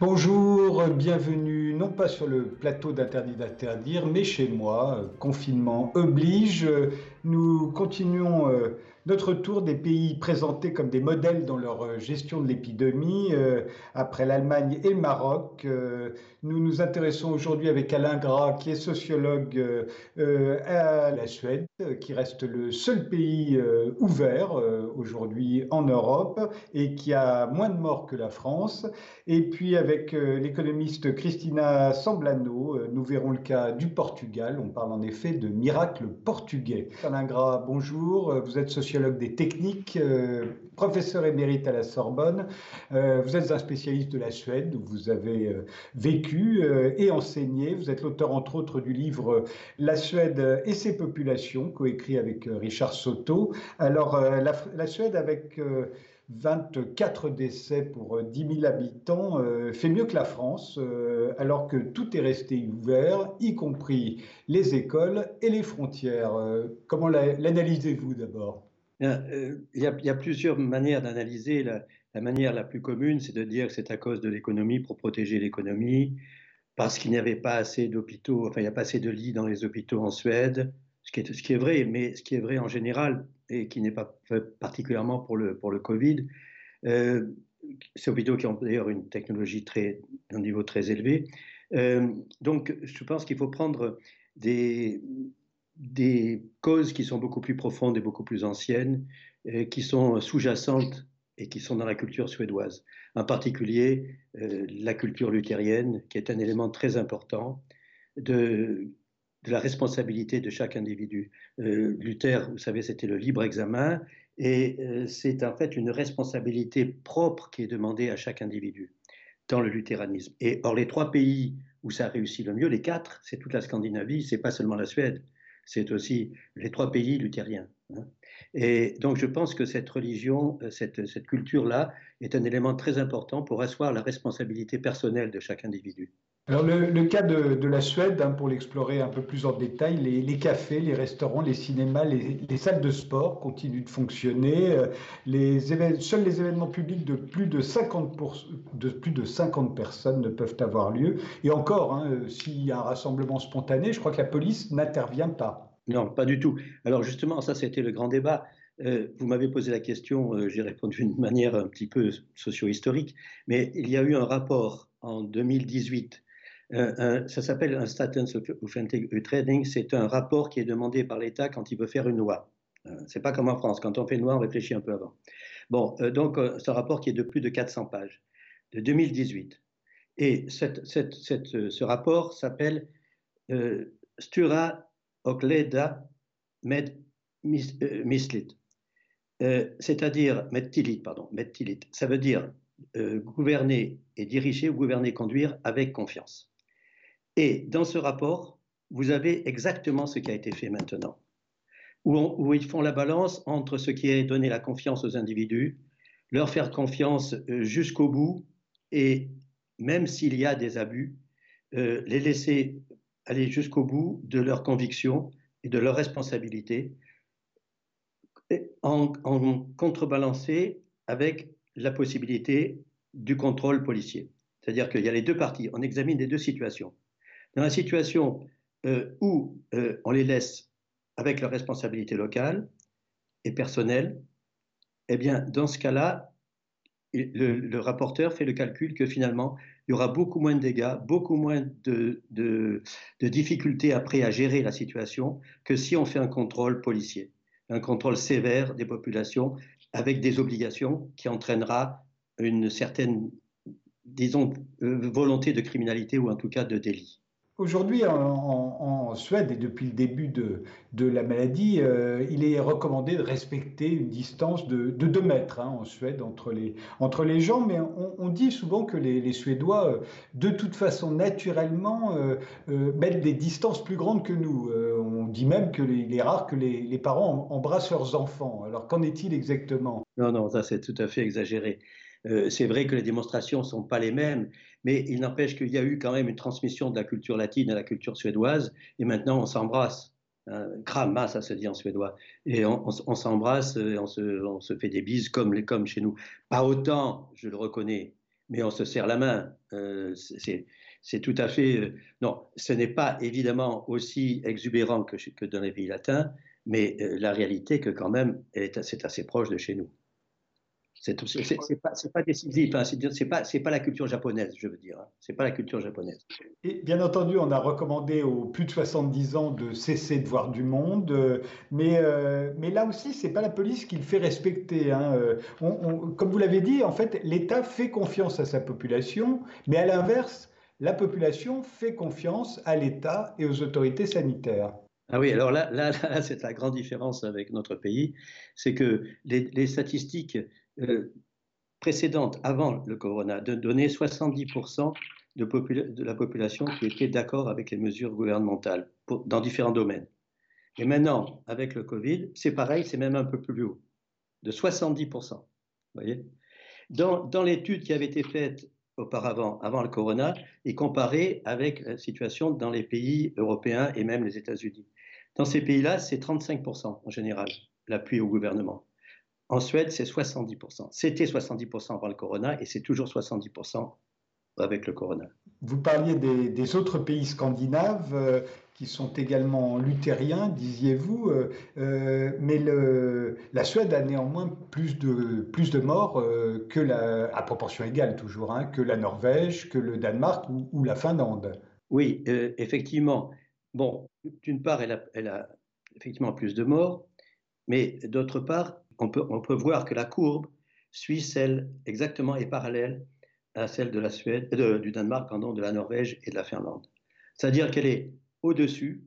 Bonjour, bienvenue non pas sur le plateau d'Interdit d'interdire, mais chez moi. Confinement oblige. Nous continuons euh, notre tour des pays présentés comme des modèles dans leur euh, gestion de l'épidémie. Euh, après l'Allemagne et le Maroc, nous nous intéressons aujourd'hui avec Alain Gras, qui est sociologue à la Suède, qui reste le seul pays ouvert aujourd'hui en Europe et qui a moins de morts que la France. Et puis avec l'économiste Christina Samblano, nous verrons le cas du Portugal. On parle en effet de miracle portugais. Alain Gras, bonjour. Vous êtes sociologue des techniques, euh, professeur émérite à la Sorbonne. Euh, vous êtes un spécialiste de la Suède où vous avez euh, vécu et enseigné. Vous êtes l'auteur, entre autres, du livre La Suède et ses populations, coécrit avec Richard Soto. Alors, la, la, Suède, avec 24 décès pour 10 000 habitants, euh, fait mieux que la France, euh, alors que tout est resté ouvert, y compris les écoles et les frontières. Euh, comment l'analysez-vous d'abord? Il y, a, plusieurs manières d'analyser. La, manière la plus commune, c'est de dire que c'est à cause de l'économie, pour protéger l'économie, parce qu'il n'y avait pas assez d'hôpitaux, enfin il n'y a pas assez de lits dans les hôpitaux en Suède, ce qui, est, vrai, mais ce qui est vrai en général et qui n'est pas particulièrement pour le, pour le Covid. Euh, ces hôpitaux qui ont d'ailleurs une technologie très, un niveau très élevé. Euh, donc, je pense qu'il faut prendre des, des causes qui sont beaucoup plus profondes et beaucoup plus anciennes, euh, qui sont sous-jacentes et qui sont dans la culture suédoise. En particulier, euh, la culture luthérienne, qui est un élément très important, de, la responsabilité de chaque individu. Euh, Luther, vous savez, c'était le libre examen, et c'est en fait une responsabilité propre qui est demandée à chaque individu dans le luthéranisme. Et or, les trois pays où ça réussit le mieux, les quatre, c'est toute la Scandinavie, c'est pas seulement la Suède, c'est aussi les trois pays luthériens. Hein. Et donc, je pense que cette religion, euh, cette, cette culture-là, est un élément très important pour asseoir la responsabilité personnelle de chaque individu. Alors le, cas de, la Suède, hein, pour l'explorer un peu plus en détail, les, cafés, les restaurants, les cinémas, les, salles de sport continuent de fonctionner. Euh, seuls les événements publics de plus de 50, de plus de 50 personnes ne peuvent avoir lieu. Et encore, hein, euh, s'il y a un rassemblement spontané, je crois que la police n'intervient pas. Non, pas du tout. Alors justement, ça c'était le grand débat. Euh, vous m'avez posé la question, j'ai répondu d'une manière un petit peu socio-historique, mais il y a eu un rapport en 2018 ça s'appelle un Statens of Trading. C'est un rapport qui est demandé par l'État quand il veut faire une loi. Euh, c'est pas comme en France. Quand on fait une loi, on réfléchit un peu avant. Bon, euh, donc, euh, un rapport qui est de plus de 400 pages, de 2018. Et ce rapport s'appelle Stura Okleda Med Mislit. C'est-à-dire, Medtilit, pardon, Medtilit. Ça veut dire gouverner et diriger ou gouverner, conduire avec confiance. Et dans ce rapport, vous avez exactement ce qui a été fait maintenant, où, ils font la balance entre ce qui est donner la confiance aux individus, leur faire confiance euh, jusqu'au bout, et même s'il y a des abus, euh, les laisser aller jusqu'au bout de leurs convictions et de leurs responsabilités, en, en contrebalancer avec la possibilité du contrôle policier. C'est-à-dire qu'il y a les deux parties, on examine les deux situations. Dans la situation euh, où euh, on les laisse avec leur responsabilité locale et personnelle, eh bien, dans ce cas-là, le, rapporteur fait le calcul que finalement, il y aura beaucoup moins de dégâts, beaucoup moins de, de, difficultés après à gérer la situation que si on fait un contrôle policier, un contrôle sévère des populations avec des obligations qui entraînera une certaine, disons, euh, volonté de criminalité ou en tout cas de délit. Aujourd'hui, en, Suède et depuis le début de, la maladie, euh, il est recommandé de respecter une distance de, de 2 mètres hein, en Suède entre les, gens, mais on, dit souvent que les, Suédois, euh, de toute façon, naturellement, euh, mettent des distances plus grandes que nous. on dit même qu'il est rare que les, parents embrassent leurs enfants. Alors qu'en est-il exactement? Non, non, ça c'est tout à fait exagéré. C'est vrai que les démonstrations ne sont pas les mêmes, mais il n'empêche qu'il y a eu quand même une transmission de la culture latine à la culture suédoise, et maintenant on s'embrasse. Hein, krama, ça se dit en suédois. Et on, s'embrasse, on se, on se, fait des bises comme, chez nous. Pas autant, je le reconnais, mais on se serre la main. c'est tout à fait. non, ce n'est pas évidemment aussi exubérant que, que dans les pays latins, mais la réalité que quand même, c'est assez proche de chez nous. C'est pas, pas décisif, hein, c'est pas, pas la culture japonaise, je veux dire. Hein. C'est pas la culture japonaise. Et bien entendu, on a recommandé aux plus de 70 ans de cesser de voir du monde, euh, mais, euh, mais là aussi, c'est pas la police qui le fait respecter. Hein. Euh, comme vous l'avez dit, en fait, l'État fait confiance à sa population, mais à l'inverse, la population fait confiance à l'État et aux autorités sanitaires. Ah oui, alors là, là, c'est la grande différence avec notre pays, c'est que les, les statistiques euh, précédente, avant le corona, de donner 70% de, la population qui était d'accord avec les mesures gouvernementales dans différents domaines. Et maintenant, avec le Covid, c'est pareil, c'est même un peu plus haut, de 70%. voyez dans, dans l'étude qui avait été faite auparavant, avant le corona, et comparée avec la situation dans les pays européens et même les États-Unis. Dans ces pays-là, c'est 35% en général, l'appui au gouvernement. En Suède, c'est 70%. C'était 70% avant le corona et c'est toujours 70% avec le corona. Vous parliez des, autres pays scandinaves euh, qui sont également luthériens, disiez-vous, euh, euh, mais le, la Suède a néanmoins plus de, plus de morts que la, à proportion égale toujours, hein, que la Norvège, que le Danemark ou, la Finlande. Oui, effectivement. Bon, d'une part, elle a, elle a effectivement plus de morts, mais d'autre part, on peut, voir que la courbe suit celle exactement et parallèle à celle de la Suède, du Danemark, de la Norvège et de la Finlande. C'est-à-dire qu'elle est au-dessus,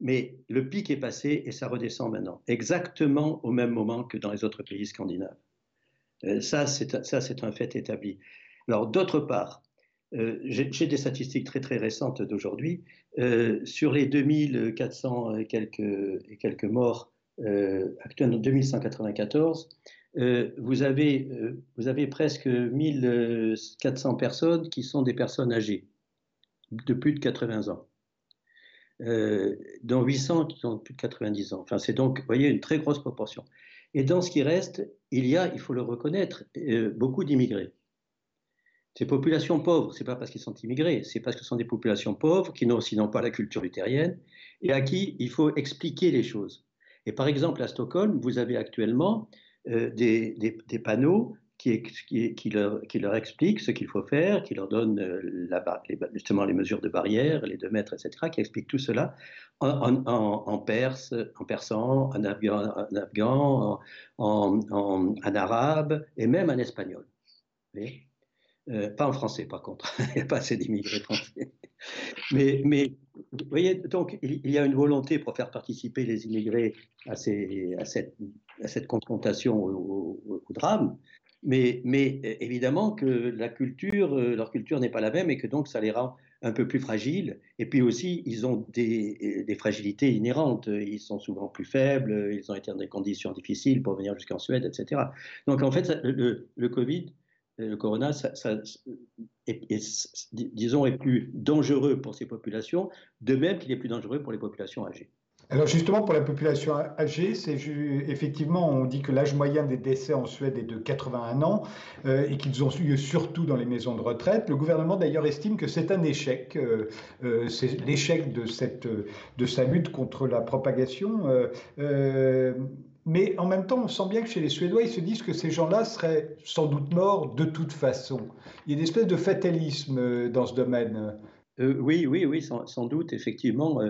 mais le pic est passé et ça redescend maintenant, exactement au même moment que dans les autres pays scandinaves. Euh, ça, c'est un fait établi. Alors, d'autre part, euh, j'ai des statistiques très très récentes d'aujourd'hui. Euh, sur les 2400 et quelques, et quelques morts euh, actuellement 2194, euh, vous, avez, euh, vous avez presque 1400 personnes qui sont des personnes âgées de plus de 80 ans. dont 800 qui ont plus de 90 ans. Enfin, c'est donc, vous voyez, une très grosse proportion. Et dans ce qui reste, il y a, il faut le reconnaître, beaucoup d'immigrés. Ces populations pauvres, c'est pas parce qu'ils sont immigrés, c'est parce que ce sont des populations pauvres qui n'ont sinon pas la culture luthérienne et à qui il faut expliquer les choses. Et par exemple, à Stockholm, vous avez actuellement euh, des, panneaux qui, leur, expliquent ce qu'il faut faire, qui leur donnent euh, justement les mesures de barrière, les deux mètres, etc., qui expliquent tout cela en, en, en persan, en afghan, en, afghan, en, arabe et même en espagnol. Euh, pas en français, par contre. il n'y a pas assez d'immigrés français. mais, vous voyez, donc il y a une volonté pour faire participer les immigrés à, cette, à cette, confrontation au, drame, mais, mais, évidemment que euh, leur culture n'est pas la même et que donc ça les rend un peu plus fragiles. Et puis aussi, ils ont des, fragilités inhérentes. Ils sont souvent plus faibles, ils ont été dans des conditions difficiles pour venir jusqu'en Suède, etc. Donc en fait, le Covid le corona, est, disons, est plus dangereux pour ces populations, de même qu'il est plus dangereux pour les populations âgées. Alors justement, pour la population âgée, c'est effectivement, on dit que l'âge moyen des décès en Suède est de 81 ans euh, et qu'ils ont eu surtout dans les maisons de retraite. Le gouvernement d'ailleurs estime que c'est un échec, euh, euh, c'est l'échec de, de sa lutte contre la propagation. Mais en même temps, on sent bien que chez les Suédois, ils se disent que ces gens-là seraient sans doute morts de toute façon. Il y a une espèce de fatalisme euh, dans ce domaine. Euh, oui, oui, oui, sans, doute, effectivement.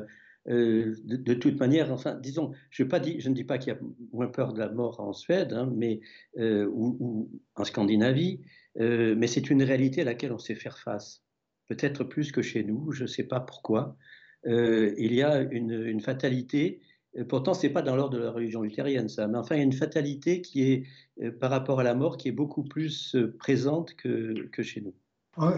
Euh, de, toute manière, enfin, disons, je, ne dis pas qu'il y a moins peur de la mort en Suède, hein, mais, ou, en Scandinavie, mais c'est une réalité à laquelle on sait faire face. Peut-être plus que chez nous, je ne sais pas pourquoi. il y a une fatalité pourtant, ce n'est pas dans l'ordre de la religion luthérienne, ça. Mais enfin, il y a une fatalité qui est, euh, par rapport à la mort, qui est beaucoup plus euh, présente que, que chez nous.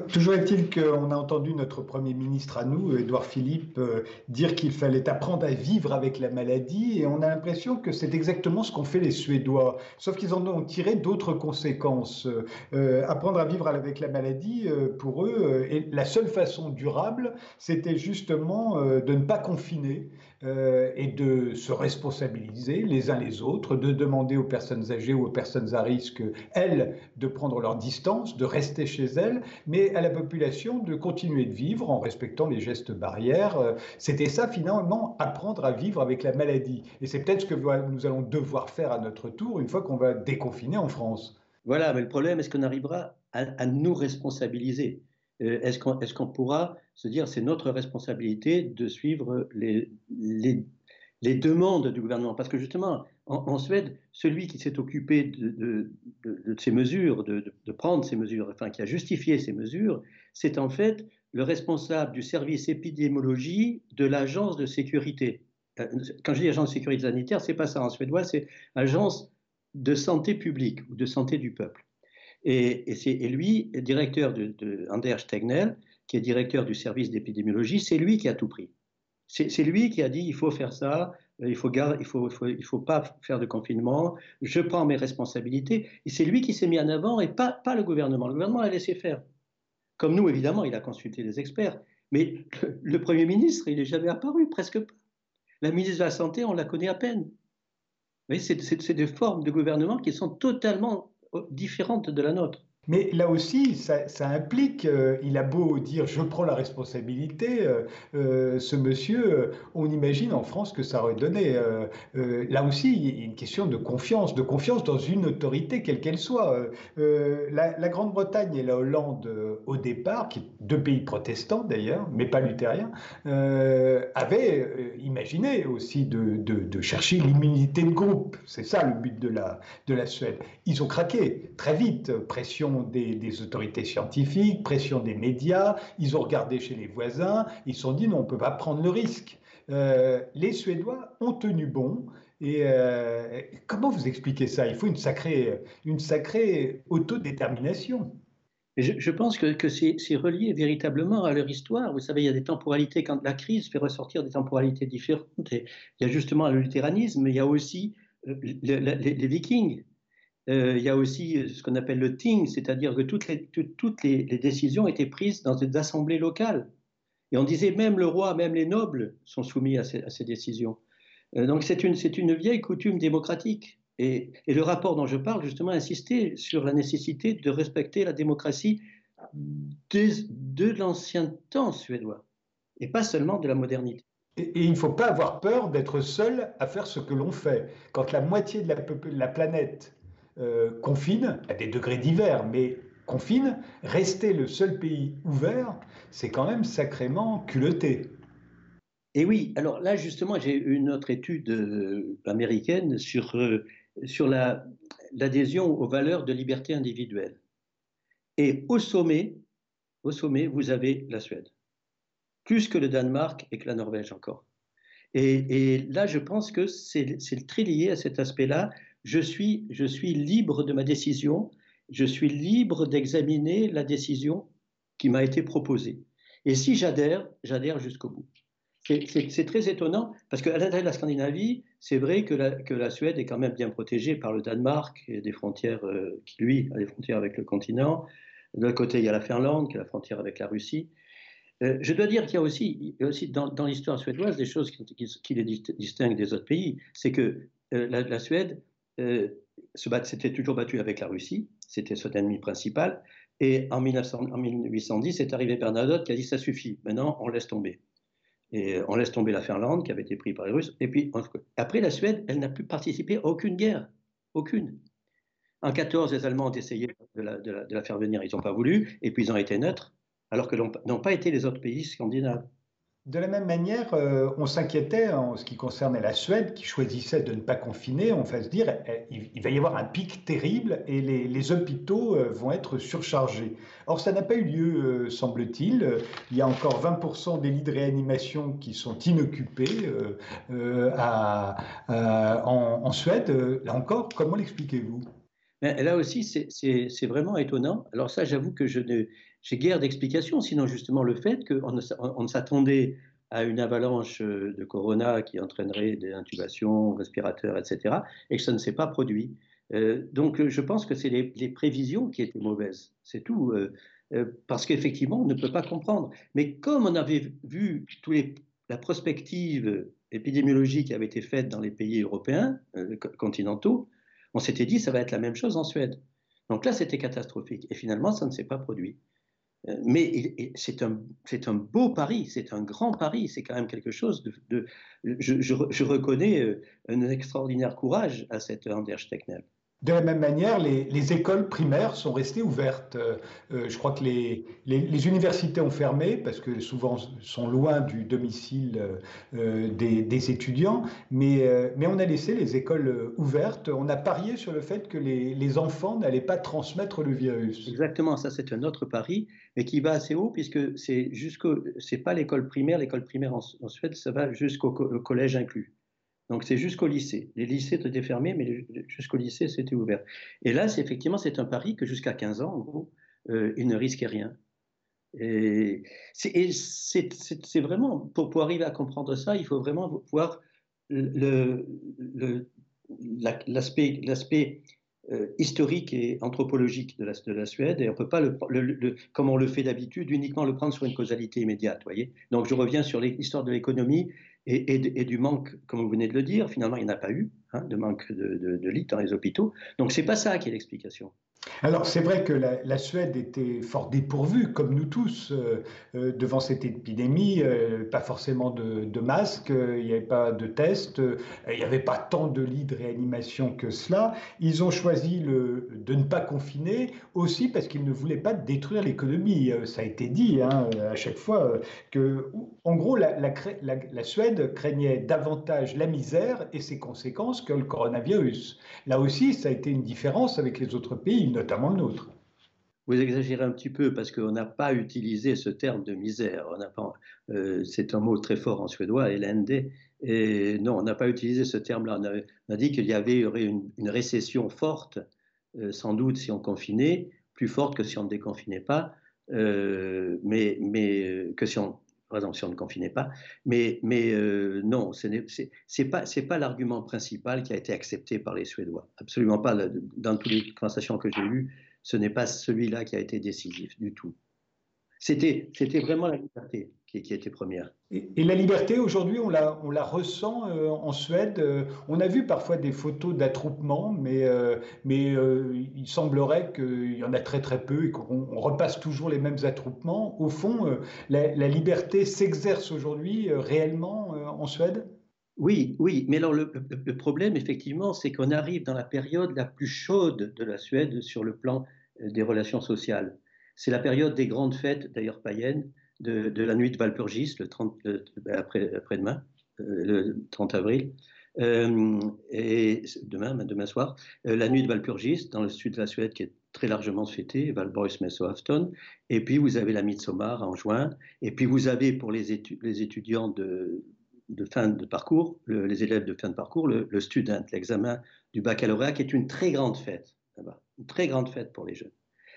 Toujours est-il qu'on a entendu notre Premier ministre à nous, Édouard Philippe, euh, dire qu'il fallait apprendre à vivre avec la maladie, et on a l'impression que c'est exactement ce qu'ont fait les Suédois, sauf qu'ils en ont tiré d'autres conséquences. apprendre à vivre avec la maladie, pour eux, la seule façon durable, c'était justement de ne pas confiner, euh, et de se responsabiliser les uns les autres, de demander aux personnes âgées ou aux personnes à risque, elles, de prendre leur distance, de rester chez elles, mais à la population de continuer de vivre en respectant les gestes barrières. Euh, c'était ça finalement, apprendre à vivre avec la maladie. Et c'est peut-être ce que nous allons devoir faire à notre tour une fois qu'on va déconfiner en France. Voilà, mais le problème, est-ce qu'on arrivera à, nous responsabiliser? Est-ce qu'on pourra se dire c'est notre responsabilité de suivre les, les, demandes du gouvernement? Parce que justement, en, Suède, celui qui s'est occupé de, de, ces mesures, de, prendre ces mesures, enfin qui a justifié ces mesures, c'est en fait le responsable du service épidémiologie de l'agence de sécurité. Euh, quand je dis agence de sécurité sanitaire, c'est pas ça en suédois, c'est agence de santé publique ou de santé du peuple. Et, et, lui, directeur de, de, Anders Tegnell, qui est directeur du service d'épidémiologie, c'est lui qui a tout pris. C'est lui qui a dit il faut faire ça, euh, il faut faut, pas faire de confinement, je prends mes responsabilités. Et c'est lui qui s'est mis en avant et pas, le gouvernement. Le gouvernement a laissé faire. Comme nous, évidemment, il a consulté les experts. Mais le, Premier ministre, il n'est jamais apparu, presque pas. La ministre de la Santé, on la connaît à peine. C'est des formes de gouvernement qui sont totalement différentes de la nôtre. Mais là aussi, ça, implique, euh, il a beau dire je prends la responsabilité, euh, euh, ce monsieur, on imagine en France que ça aurait donné. là aussi, il y a une question de confiance, de confiance dans une autorité, quelle qu'elle soit. La, Grande-Bretagne et la Hollande, au départ, qui deux pays protestants d'ailleurs, mais pas luthériens, avaient imaginé aussi de, chercher l'immunité de groupe. C'est ça le but de la, de la Suède. Ils ont craqué très vite, pression des, autorités scientifiques, pression des médias, ils ont regardé chez les voisins, ils se sont dit non, on ne peut pas prendre le risque. Euh, les Suédois ont tenu bon. Et euh, comment vous expliquez ça? Il faut une sacrée, une sacrée autodétermination. Je, pense que, c'est relié véritablement à leur histoire. Vous savez, il y a des temporalités quand la crise fait ressortir des temporalités différentes. il y a justement le luthéranisme, mais il y a aussi les Vikings il y a aussi euh, ce qu'on appelle le ting, c'est-à-dire que toutes, les, décisions étaient prises dans des assemblées locales. Et on disait même le roi, même les nobles sont soumis à ces, décisions. Euh, donc c'est une, vieille coutume démocratique. Et, le rapport dont je parle, justement, insistait sur la nécessité de respecter la démocratie de, l'ancien temps suédois, et pas seulement de la modernité. Et, il ne faut pas avoir peur d'être seul à faire ce que l'on fait. Quand la moitié de la planète euh, confine, à des degrés divers, mais confine, rester le seul pays ouvert, c'est quand même sacrément culotté. Et oui, alors là justement, j'ai une autre étude euh, américaine sur, euh, sur l'adhésion aux valeurs de liberté individuelle. Et au sommet, au sommet, vous avez la Suède, plus que le Danemark et que la Norvège encore. Et, et là, je pense que c'est très lié à cet aspect-là je suis, libre de ma décision, je suis libre d'examiner la décision qui m'a été proposée. Et si j'adhère, j'adhère jusqu'au bout. C'est très étonnant parce qu'à l'intérieur de la Scandinavie, c'est vrai que la, Suède est quand même bien protégée par le Danemark des frontières euh, qui, lui, a des frontières avec le continent. De l'autre côté, il y a la Finlande qui a la frontière avec la Russie. Euh, je dois dire qu'il y a aussi, dans, l'histoire suédoise des choses qui, les distinguent des autres pays. C'est que euh, la, Suède s'était toujours battu avec la Russie, c'était son ennemi principal. Et en, 1810, c'est arrivé Bernadotte qui a dit ça suffit, maintenant on laisse tomber. Et on laisse tomber la Finlande qui avait été prise par les Russes. Et puis après, la Suède, elle n'a pu participer à aucune guerre, aucune. En 14, les Allemands ont essayé de la faire venir, ils n'ont pas voulu, et puis ils ont été neutres, alors que n'ont pas été les autres pays scandinaves. De la même manière, euh, on s'inquiétait en ce qui concernait la Suède, qui choisissait de ne pas confiner. On va se dire, eh, il, va y avoir un pic terrible et les, hôpitaux euh, vont être surchargés. Or, ça n'a pas eu lieu, euh, semble-t-il. Il y a encore 20% des lits de réanimation qui sont inoccupés en, en, Suède. Là encore, comment l'expliquez-vous? Là aussi, c'est vraiment étonnant. Alors ça, j'avoue que je ne j'ai guère d'explications, sinon justement le fait qu'on on s'attendait à une avalanche euh, de corona qui entraînerait des intubations, respirateurs, etc., et que ça ne s'est pas produit. Euh, donc je pense que c'est les, prévisions qui étaient mauvaises, c'est tout, euh, parce qu'effectivement on ne peut pas comprendre. Mais comme on avait vu tous les, la prospective épidémiologie qui avait été faite dans les pays européens, euh, continentaux, on s'était dit ça va être la même chose en Suède. Donc là, c'était catastrophique. Et finalement, ça ne s'est pas produit. Euh, mais c'est un, beau pari, c'est un grand pari, c'est quand même quelque chose de... je, je, reconnais euh, un extraordinaire courage à cette Anders Technel. De la même manière, les, écoles primaires sont restées ouvertes. Euh, euh, je crois que les, universités ont fermé parce que souvent sont loin du domicile euh, des, étudiants, mais, on a laissé les écoles ouvertes. On a parié sur le fait que les, enfants n'allaient pas transmettre le virus. Exactement, ça c'est un autre pari, mais qui va assez haut puisque c'est jusqu'au, c'est pas l'école primaire, l'école primaire en, Suède, ça va jusqu'au collège inclus. Donc c'est jusqu'au lycée. Les lycées étaient fermés, mais jusqu'au lycée, c'était ouvert. Et là, c'est effectivement, c'est un pari que jusqu'à 15 ans, en gros, euh, ils ne risquaient rien. Et c'est vraiment, pour, pour, arriver à comprendre ça, il faut vraiment voir l'aspect euh, historique et anthropologique de la, de la, Suède, et on peut pas, le, comme on le fait d'habitude, uniquement le prendre sur une causalité immédiate. Voyez Donc je reviens sur l'histoire de l'économie et, du manque, comme vous venez de le dire, finalement, il n'y en a pas eu, hein, de manque de, de, de lits dans les hôpitaux. Donc, ce n'est pas ça qui est l'explication. Alors c'est vrai que la, Suède était fort dépourvue, comme nous tous, euh, euh, devant cette épidémie. Euh, pas forcément de, masques, il n'y avait pas de tests, il n'y avait pas tant de lits de réanimation que cela. Ils ont choisi de ne pas confiner aussi parce qu'ils ne voulaient pas détruire l'économie. ça a été dit hein, à chaque fois que, en gros, la, Suède craignait davantage la misère et ses conséquences que le coronavirus. Là aussi, ça a été une différence avec les autres pays notamment nôtre. Vous exagérez un petit peu parce qu'on n'a pas utilisé ce terme de misère. Euh, c'est un mot très fort en suédois. Et non, on n'a pas utilisé ce terme-là. On, a dit qu'il y avait une, récession forte, euh, sans doute si on confinait, plus forte que si on ne déconfinait pas, euh, mais, mais que si on, par exemple, si on ne confinait pas. Mais, mais non, ce n'est pas, pas l'argument principal qui a été accepté par les Suédois. Absolument pas. Dans toutes les conversations que j'ai eues, ce n'est pas celui-là qui a été décisif du tout. C'était vraiment la liberté qui, était première. Et, la liberté, aujourd'hui, on la, on la ressent euh, en Suède. Euh, on a vu parfois des photos d'attroupement, mais, euh, mais il semblerait qu'il y en a très très peu et qu'on repasse toujours les mêmes attroupements. Au fond, la, la, liberté s'exerce aujourd'hui réellement en Suède? Oui, oui, mais alors le, le problème, effectivement, c'est qu'on arrive dans la période la plus chaude de la Suède sur le plan des relations sociales. C'est la période des grandes fêtes, d'ailleurs païennes, de, la nuit de Valpurgis, le 30, ben, après, après-demain, euh, le 30 avril, euh, et demain, ben, demain soir, euh, la nuit de Valpurgis, dans le sud de la Suède, qui est très largement fêtée, Valborgsmässoafton, et puis vous avez la Midsommar en juin, et puis vous avez pour les, étudiants de, fin de parcours, les élèves de fin de parcours, le, le student, l'examen du baccalauréat, qui est une très grande fête là-bas, une très grande fête pour les jeunes,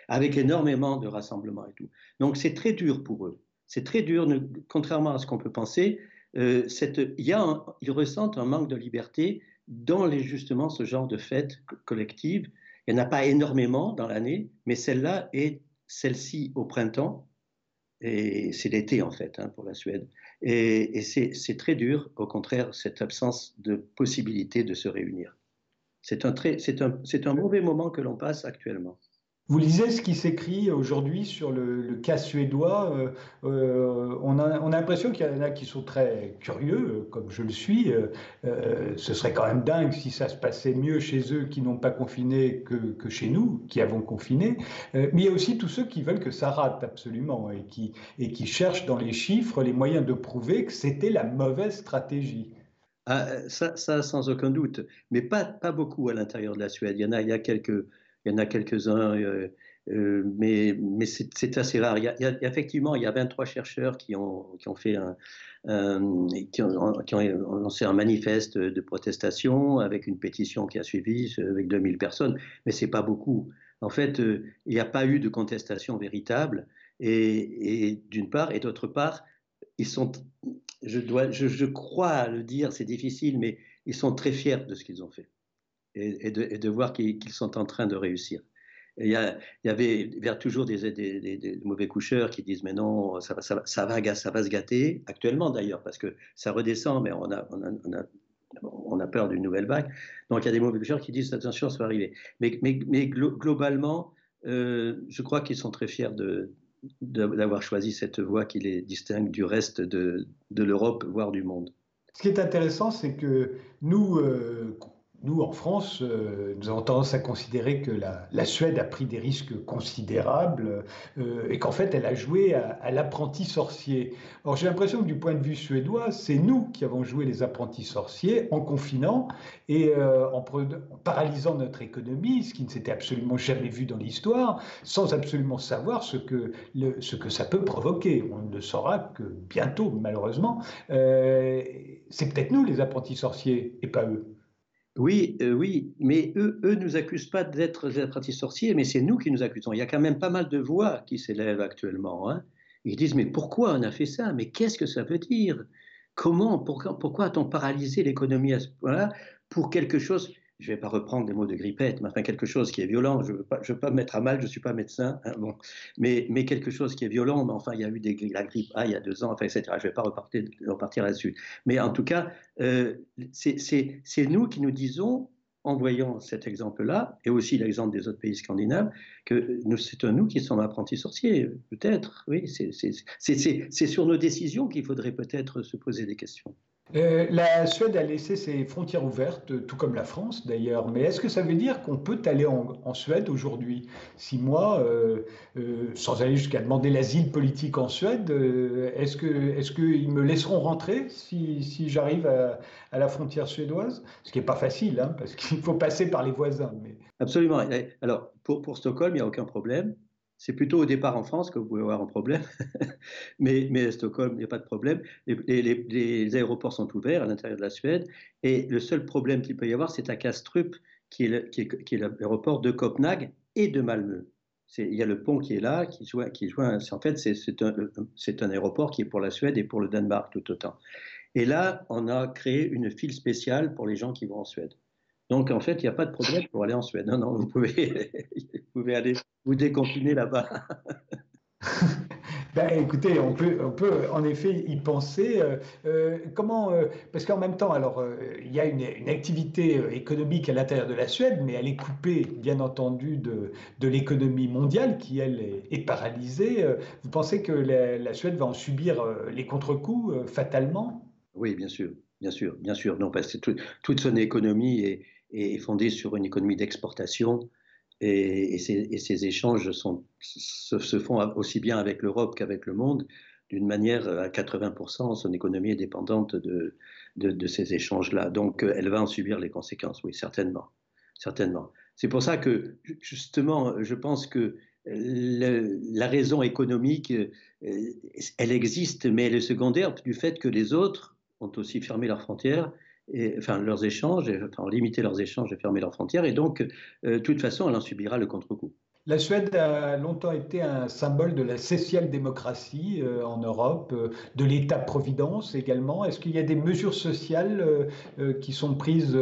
avec énormément de rassemblements et tout. Donc c'est très dur pour eux. C'est très dur, contrairement à ce qu'on peut penser. Euh, cette, a ils ressentent un manque de liberté dans justement ce genre de fêtes collectives. Il n'y en a pas énormément dans l'année, mais celle-là est celle-ci au printemps, et c'est l'été en fait hein, pour la Suède. Et, c'est très dur, au contraire, cette absence de possibilité de se réunir. C'est un, un, un mauvais moment que l'on passe actuellement. Vous lisez ce qui s'écrit aujourd'hui sur le, cas suédois. Euh, euh, on a, on a l'impression qu'il y en a qui sont très curieux, comme je le suis. Euh, ce serait quand même dingue si ça se passait mieux chez eux qui n'ont pas confiné que, chez nous, qui avons confiné. mais il y a aussi tous ceux qui veulent que ça rate absolument et qui, cherchent dans les chiffres les moyens de prouver que c'était la mauvaise stratégie. Ah, ça, ça, sans aucun doute, mais pas, pas beaucoup à l'intérieur de la Suède. Il y en a, il y a quelques il y en a quelques-uns, euh, euh, mais, c'est assez rare. Il y, a, effectivement, il y a 23 chercheurs qui ont, lancé un manifeste de protestation avec une pétition qui a suivi avec 2000 personnes, mais c'est pas beaucoup. En fait, euh, il n'y a pas eu de contestation véritable, et, d'une part, et d'autre part, ils sont, je, dois, je crois le dire, c'est difficile, mais ils sont très fiers de ce qu'ils ont fait et, de, voir qu'ils sont en train de réussir. il y, y, avait vers toujours des, mauvais coucheurs qui disent mais non, ça, ça, ça, va, ça va se gâter, actuellement d'ailleurs, parce que ça redescend, mais on a, on a, on a on a peur d'une nouvelle vague. Donc il y a des mauvais coucheurs qui disent attention, ça va arriver. Mais, mais, mais globalement, euh, je crois qu'ils sont très fiers de, d'avoir choisi cette voie qui les distingue du reste de, de l'Europe, voire du monde. Ce qui est intéressant, c'est que nous, euh, nous, en France, euh, nous avons tendance à considérer que la, Suède a pris des risques considérables euh, et qu'en fait, elle a joué à, l'apprenti sorcier. Or, j'ai l'impression que du point de vue suédois, c'est nous qui avons joué les apprentis sorciers en confinant et euh, en, paralysant notre économie, ce qui ne s'était absolument jamais vu dans l'histoire, sans absolument savoir ce que, ce que ça peut provoquer. On ne le saura que bientôt, malheureusement. c'est peut-être nous les apprentis sorciers et pas eux. Oui, euh, oui, mais eux, eux nous accusent pas d'être des apprentis sorciers, mais c'est nous qui nous accusons. Il y a quand même pas mal de voix qui s'élèvent actuellement. Hein. Ils disent mais pourquoi on a fait ça? Mais qu'est-ce que ça veut dire? Comment Pourquoi, pourquoi a-t-on paralysé l'économie à ce point-là pour quelque chose je ne vais pas reprendre des mots de grippette, mais enfin quelque chose qui est violent. Je ne veux, pas me mettre à mal, je ne suis pas médecin, hein, bon. mais, quelque chose qui est violent. Mais enfin, il y a eu la grippe A il y a deux ans, enfin, etc. Je ne vais pas repartir, repartir là-dessus. Mais en tout cas, euh, c'est nous qui nous disons, en voyant cet exemple-là, et aussi l'exemple des autres pays scandinaves, que c'est nous qui sommes apprentis sorciers, peut-être. Oui, c'est sur nos décisions qu'il faudrait peut-être se poser des questions. Euh, la Suède a laissé ses frontières ouvertes, tout comme la France d'ailleurs, mais est-ce que ça veut dire qu'on peut aller en, Suède aujourd'hui Si moi, euh, euh, sans aller jusqu'à demander l'asile politique en Suède, est-ce qu'ils est me laisseront rentrer si, j'arrive à, la frontière suédoise? Ce qui n'est pas facile, hein, parce qu'il faut passer par les voisins. Absolument. Alors, pour Stockholm, il n'y a aucun problème. C'est plutôt au départ en France que vous pouvez avoir un problème, mais, à Stockholm, il n'y a pas de problème. Les, aéroports sont ouverts à l'intérieur de la Suède, et le seul problème qu'il peut y avoir, c'est à Kastrup, qui est l'aéroport de Copenhague et de Malmö. Il y a le pont qui est là, qui joint. Qui joint en fait, c'est un, un, aéroport qui est pour la Suède et pour le Danemark tout autant. Et là, on a créé une file spéciale pour les gens qui vont en Suède. Donc, en fait, il n'y a pas de problème pour aller en Suède. Non, non, vous pouvez, vous pouvez aller vous déconfiner là-bas. ben, écoutez, on peut, on peut en effet y penser. Euh, euh, comment euh, Parce qu'en même temps, alors il y a une, activité économique à l'intérieur de la Suède, mais elle est coupée, bien entendu, de, de l'économie mondiale qui elle est, paralysée. Vous pensez que la, Suède va en subir les contre-coups fatalement? Oui, bien sûr, bien sûr, bien sûr. Non, parce que toute son économie est est fondée sur une économie d'exportation et, ces, échanges se, font aussi bien avec l'Europe qu'avec le monde. D'une manière, à 80%, son économie est dépendante de, ces échanges-là. Donc, euh, elle va en subir les conséquences, oui, certainement. certainement. C'est pour ça que, justement, je pense que la raison économique, euh, elle existe, mais elle est secondaire du fait que les autres ont aussi fermé leurs frontières et, enfin leurs échanges, enfin limiter leurs échanges et fermer leurs frontières, et donc, euh, de toute façon, elle en subira le contre-coup. La Suède a longtemps été un symbole de la social-démocratie euh, en Europe, euh, de l'État-providence également. Est-ce qu'il y a des mesures sociales euh, qui sont prises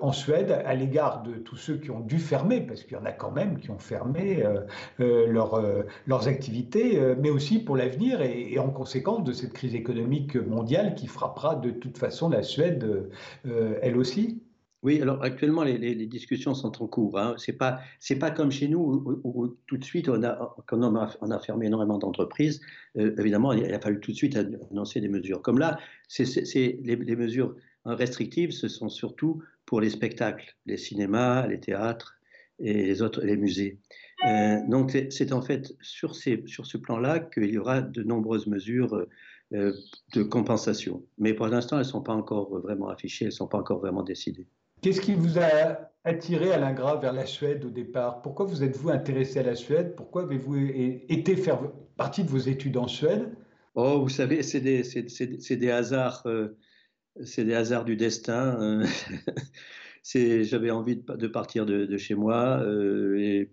en Suède à l'égard de tous ceux qui ont dû fermer, parce qu'il y en a quand même qui ont fermé leur, leurs activités, mais aussi pour l'avenir et, en conséquence de cette crise économique mondiale qui frappera de toute façon la Suède elle aussi? Oui, alors actuellement, les, discussions sont en cours. Hein. Ce n'est pas, comme chez nous où, tout de suite, on a, quand on a, fermé énormément d'entreprises, euh, évidemment, il a fallu tout de suite annoncer des mesures. Comme là, c'est, les, mesures restrictives, ce sont surtout pour les spectacles, les cinémas, les théâtres et les autres, les musées. Euh, donc c'est en fait sur, ces, sur ce plan-là qu'il y aura de nombreuses mesures euh, de compensation. Mais pour l'instant, elles ne sont pas encore vraiment affichées, elles ne sont pas encore vraiment décidées. Qu'est-ce qui vous a attiré, Alain Gras, vers la Suède au départ? Pourquoi vous êtes-vous intéressé à la Suède? Pourquoi avez-vous été faire partie de vos études en Suède? Oh, vous savez, c'est des, des, hasards, euh, c'est des hasards du destin. Euh, j'avais envie de, partir de, chez moi, euh, et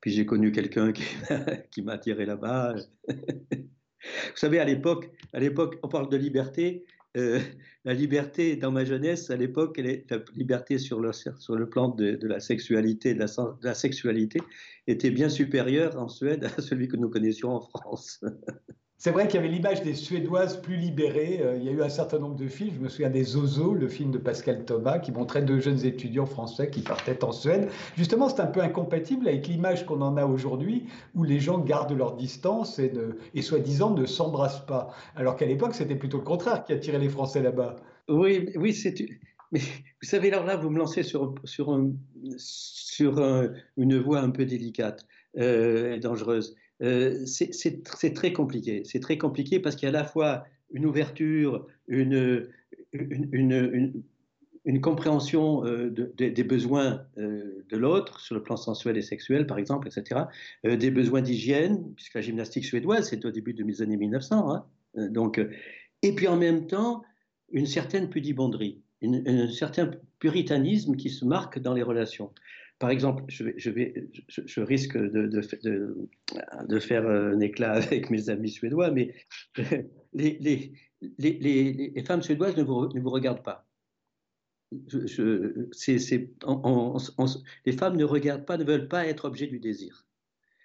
puis j'ai connu quelqu'un qui, qui m'a attiré là-bas. vous savez, à l'époque, à l'époque, on parle de liberté. la liberté dans ma jeunesse, à l'époque, la liberté sur le, sur le plan de, la sexualité, de la, de la, sexualité, était bien supérieure en Suède à celui que nous connaissions en France. C'est vrai qu'il y avait l'image des Suédoises plus libérées. Euh, il y a eu un certain nombre de films. Je me souviens des Zozo, le film de Pascal Thomas, qui montrait deux jeunes étudiants français qui partaient en Suède. Justement, c'est un peu incompatible avec l'image qu'on en a aujourd'hui, où les gens gardent leur distance et, soi-disant ne s'embrassent pas. Alors qu'à l'époque, c'était plutôt le contraire qui attirait les Français là-bas. Oui, oui, c'est. Mais vous savez, alors là, vous me lancez sur une voie un peu délicate euh, et dangereuse. Euh, c'est très compliqué. C'est très compliqué parce qu'il y a à la fois une ouverture, une, compréhension euh, des besoins euh, de l'autre sur le plan sensuel et sexuel, par exemple, etc. des besoins d'hygiène, puisque la gymnastique suédoise, c'est au début de mes années 1900. Hein. donc, et puis en même temps, une certaine pudibonderie, un certain puritanisme qui se marque dans les relations. Par exemple, je, risque de, faire un éclat avec mes amis suédois, mais les, femmes suédoises ne vous, regardent pas. les femmes ne regardent pas, ne veulent pas être objet du désir.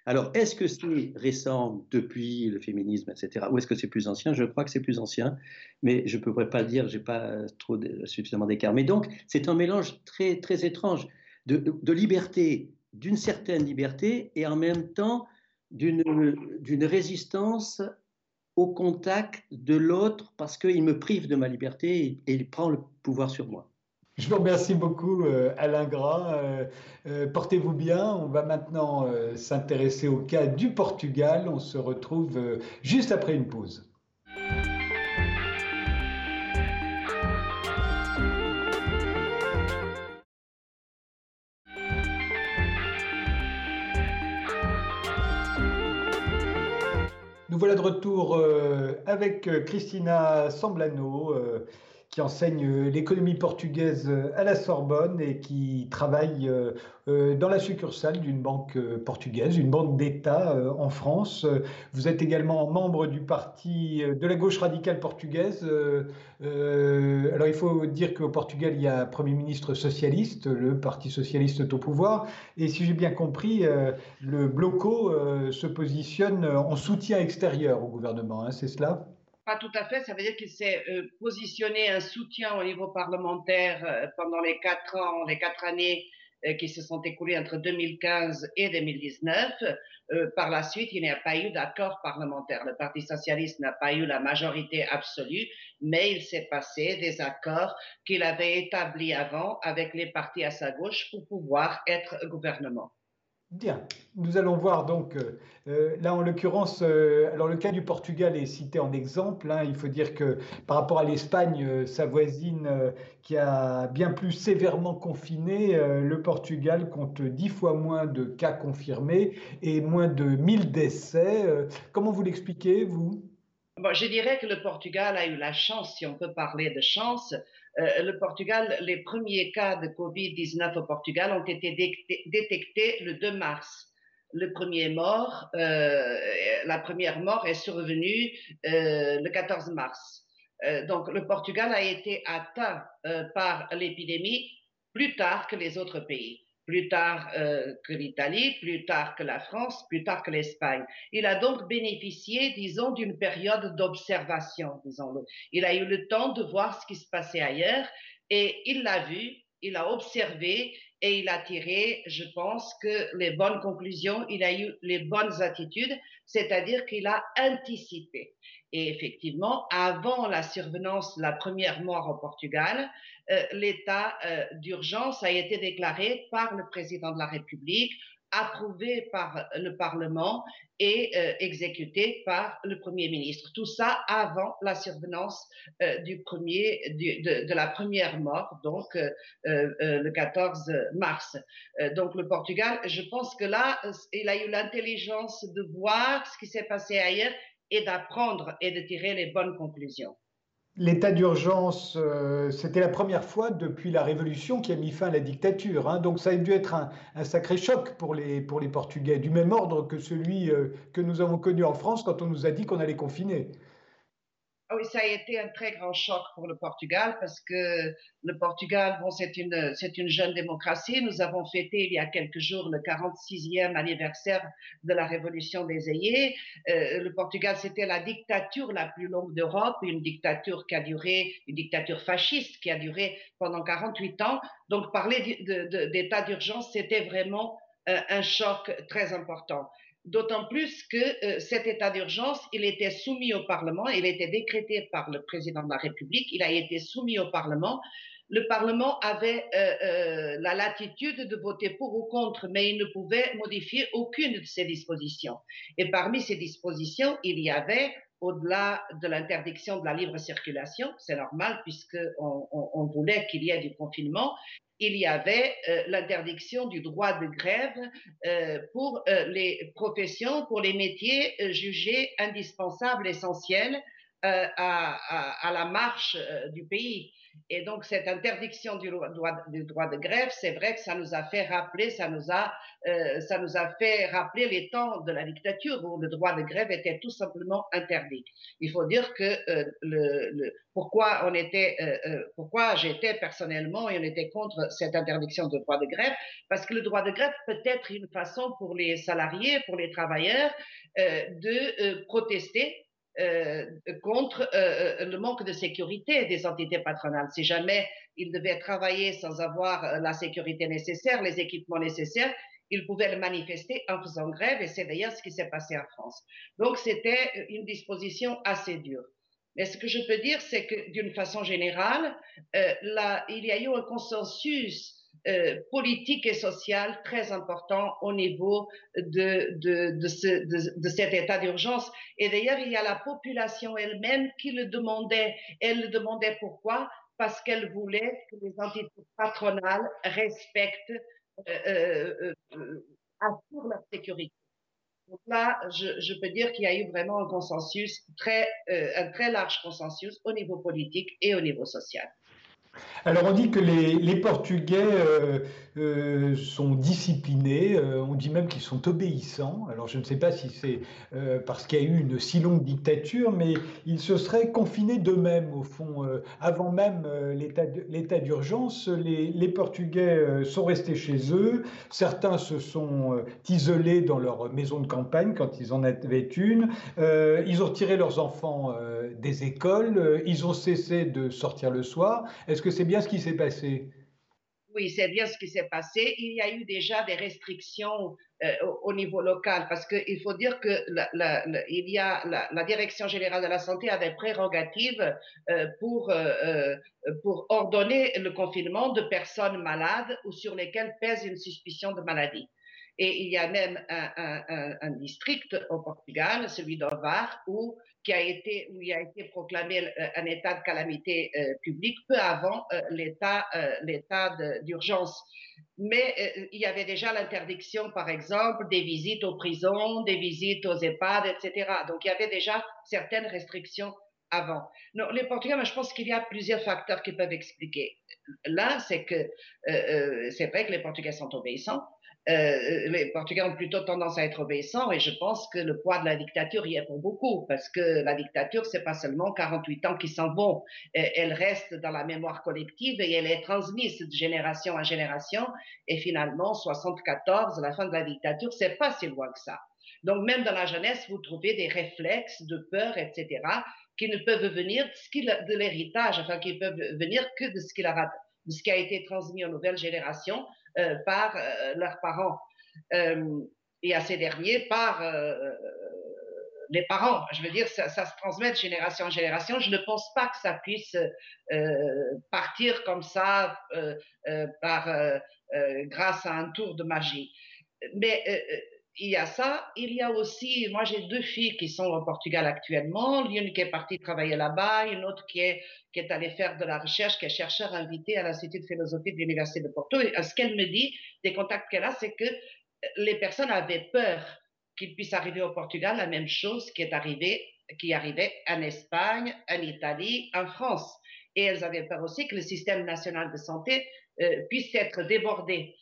Alors, est-ce que c'est récent depuis le féminisme, etc., ou est-ce que c'est plus ancien? Je crois que c'est plus ancien, mais je ne pourrais pas dire, je n'ai pas trop suffisamment d'écart. Mais donc, c'est un mélange très, très étrange de, liberté, d'une certaine liberté, et en même temps d'une résistance au contact de l'autre parce qu'il me prive de ma liberté et, il prend le pouvoir sur moi. Je vous remercie beaucoup, euh, Alain Gras. Euh, euh, portez-vous bien. On va maintenant s'intéresser au cas du Portugal. On se retrouve juste après une pause. Retour euh, avec euh, Christina Samblano, euh, qui enseigne l'économie portugaise à la Sorbonne et qui travaille dans la succursale d'une banque portugaise, une banque d'État en France. Vous êtes également membre du parti de la gauche radicale portugaise. Alors il faut dire qu'au Portugal, il y a un Premier ministre socialiste, le Parti socialiste est au pouvoir. Et si j'ai bien compris, le Bloco se positionne en soutien extérieur au gouvernement, hein, c'est cela? Pas tout à fait. Ça veut dire qu'il s'est euh, positionné un soutien au niveau parlementaire euh, pendant les quatre ans, les quatre années euh, qui se sont écoulées entre 2015 et 2019. par la suite, il n'y a pas eu d'accord parlementaire. Le Parti socialiste n'a pas eu la majorité absolue, mais il s'est passé des accords qu'il avait établis avant avec les partis à sa gauche pour pouvoir être gouvernement. Bien, nous allons voir donc, euh, euh, là en l'occurrence, euh, alors le cas du Portugal est cité en exemple. Hein. il faut dire que par rapport à l'Espagne, sa voisine qui a bien plus sévèrement confiné, le Portugal compte dix fois moins de cas confirmés et moins de 1000 décès. comment vous l'expliquez, vous? Je dirais que le Portugal a eu la chance, si on peut parler de chance, euh, le Portugal, les premiers cas de Covid-19 au Portugal ont été détectés le 2 mars. Le premier mort, euh, la première mort est survenue euh, le 14 mars. donc le Portugal a été atteint par l'épidémie plus tard que les autres pays plus tard euh, que l'Italie, plus tard que la France, plus tard que l'Espagne. Il a donc bénéficié, disons, d'une période d'observation, disons-le. Il a eu le temps de voir ce qui se passait ailleurs et il l'a vu, il a observé et il a tiré, je pense, que les bonnes conclusions, il a eu les bonnes attitudes, c'est-à-dire qu'il a anticipé. Et effectivement, avant la survenance de la première mort au Portugal, euh, l'état euh, d'urgence a été déclaré par le président de la République, approuvé par le Parlement et euh, exécuté par le Premier ministre. Tout ça avant la survenance du premier, de, de, la première mort, donc le 14 mars. donc le Portugal, je pense que là, il a eu l'intelligence de voir ce qui s'est passé ailleurs et d'apprendre et de tirer les bonnes conclusions. L'état d'urgence, euh, c'était la première fois depuis la Révolution qui a mis fin à la dictature. Hein. donc ça a dû être un, sacré choc pour les, pour les Portugais, du même ordre que celui euh, que nous avons connu en France quand on nous a dit qu'on allait confiner. Ah oui, ça a été un très grand choc pour le Portugal parce que le Portugal, bon, c'est une, c'est une jeune démocratie. Nous avons fêté il y a quelques jours le 46e anniversaire de la révolution des Ayés. Euh, le Portugal, c'était la dictature la plus longue d'Europe, une dictature qui a duré, une dictature fasciste qui a duré pendant 48 ans. Donc, parler d'état d'urgence, c'était vraiment euh, un choc très important. D'autant plus que euh, cet état d'urgence, il était soumis au Parlement, il était décrété par le président de la République, il a été soumis au Parlement. Le Parlement avait euh, euh, la latitude de voter pour ou contre, mais il ne pouvait modifier aucune de ces dispositions. Et parmi ces dispositions, il y avait au-delà de l'interdiction de la libre circulation, c'est normal puisqu'on on voulait qu'il y ait du confinement, il y avait euh, l'interdiction du droit de grève euh, pour euh, les professions, pour les métiers jugés indispensables, essentiels à, la marche du pays. Et donc, cette interdiction du droit, de grève, c'est vrai que ça nous a fait rappeler, ça nous a, euh, ça nous a fait rappeler les temps de la dictature où le droit de grève était tout simplement interdit. Il faut dire que euh, pourquoi on était, euh, pourquoi j'étais personnellement et on était contre cette interdiction de droit de grève, parce que le droit de grève peut être une façon pour les salariés, pour les travailleurs, de protester euh, contre euh, euh, le manque de sécurité des entités patronales. Si jamais ils devaient travailler sans avoir la sécurité nécessaire, les équipements nécessaires, ils pouvaient le manifester en faisant grève et c'est d'ailleurs ce qui s'est passé en France. Donc c'était une disposition assez dure. Mais ce que je peux dire, c'est que d'une façon générale, là, il y a eu un consensus euh, politique et sociale très important au niveau de, de, de, ce, de cet état d'urgence. Et d'ailleurs, il y a la population elle-même qui le demandait. Elle le demandait pourquoi? Parce qu'elle voulait que les entités patronales respectent, euh, euh, euh assurent leur sécurité. Donc là, je, je peux dire qu'il y a eu vraiment un consensus, très, un très large consensus au niveau politique et au niveau social. Alors on dit que les, Portugais euh, euh, sont disciplinés, euh, on dit même qu'ils sont obéissants. Alors je ne sais pas si c'est parce qu'il y a eu une si longue dictature, mais ils se seraient confinés d'eux-mêmes au fond. avant même l'état d'urgence, les, Portugais sont restés chez eux. Certains se sont isolés dans leur maison de campagne quand ils en avaient une. ils ont tiré leurs enfants des écoles. ils ont cessé de sortir le soir. Que c'est bien ce qui s'est passé oui, c'est bien ce qui s'est passé. Il y a eu déjà des restrictions euh, au, niveau local parce qu'il faut dire que la, il y a la, direction générale de la santé avait prérogative euh, pour euh, pour ordonner le confinement de personnes malades ou sur lesquelles pèse une suspicion de maladie. Et il y a même un, district au Portugal, celui d'Ovar, où, qui a été, où il a été proclamé euh, un état de calamité euh, publique peu avant euh, l'état, d'urgence. Mais il y avait déjà l'interdiction, par exemple, des visites aux prisons, des visites aux EHPAD, etc. Donc il y avait déjà certaines restrictions avant. Non, les Portugais, je pense qu'il y a plusieurs facteurs qui peuvent expliquer. Là, c'est que c'est vrai que les Portugais sont obéissants, euh, les Portugais ont plutôt tendance à être obéissants et je pense que le poids de la dictature y est pour beaucoup parce que la dictature, c'est pas seulement 48 ans qui s'en vont, elle reste dans la mémoire collective et elle est transmise de génération en génération et finalement 74, la fin de la dictature, c'est pas si loin que ça. Donc même dans la jeunesse, vous trouvez des réflexes de peur, etc., qui ne peuvent venir de, de l'héritage, enfin qui peuvent venir que de ce, qui a, été transmis aux nouvelles générations euh, par euh, leurs parents euh, et à ces derniers par les parents. Je veux dire, ça, ça, se transmet de génération en génération. Je ne pense pas que ça puisse partir comme ça par, grâce à un tour de magie. Mais il y a ça. Il y a aussi, moi j'ai deux filles qui sont au Portugal actuellement, l'une qui est partie travailler là-bas, une autre qui est, qui est allée faire de la recherche, qui est chercheur invité à l'Institut de philosophie de l'Université de Porto. Et ce qu'elle me dit, des contacts qu'elle a, c'est que les personnes avaient peur qu'il puisse arriver au Portugal la même chose qui est arrivé, qui arrivait en Espagne, en Italie, en France. Et elles avaient peur aussi que le système national de santé euh, puisse être débordé.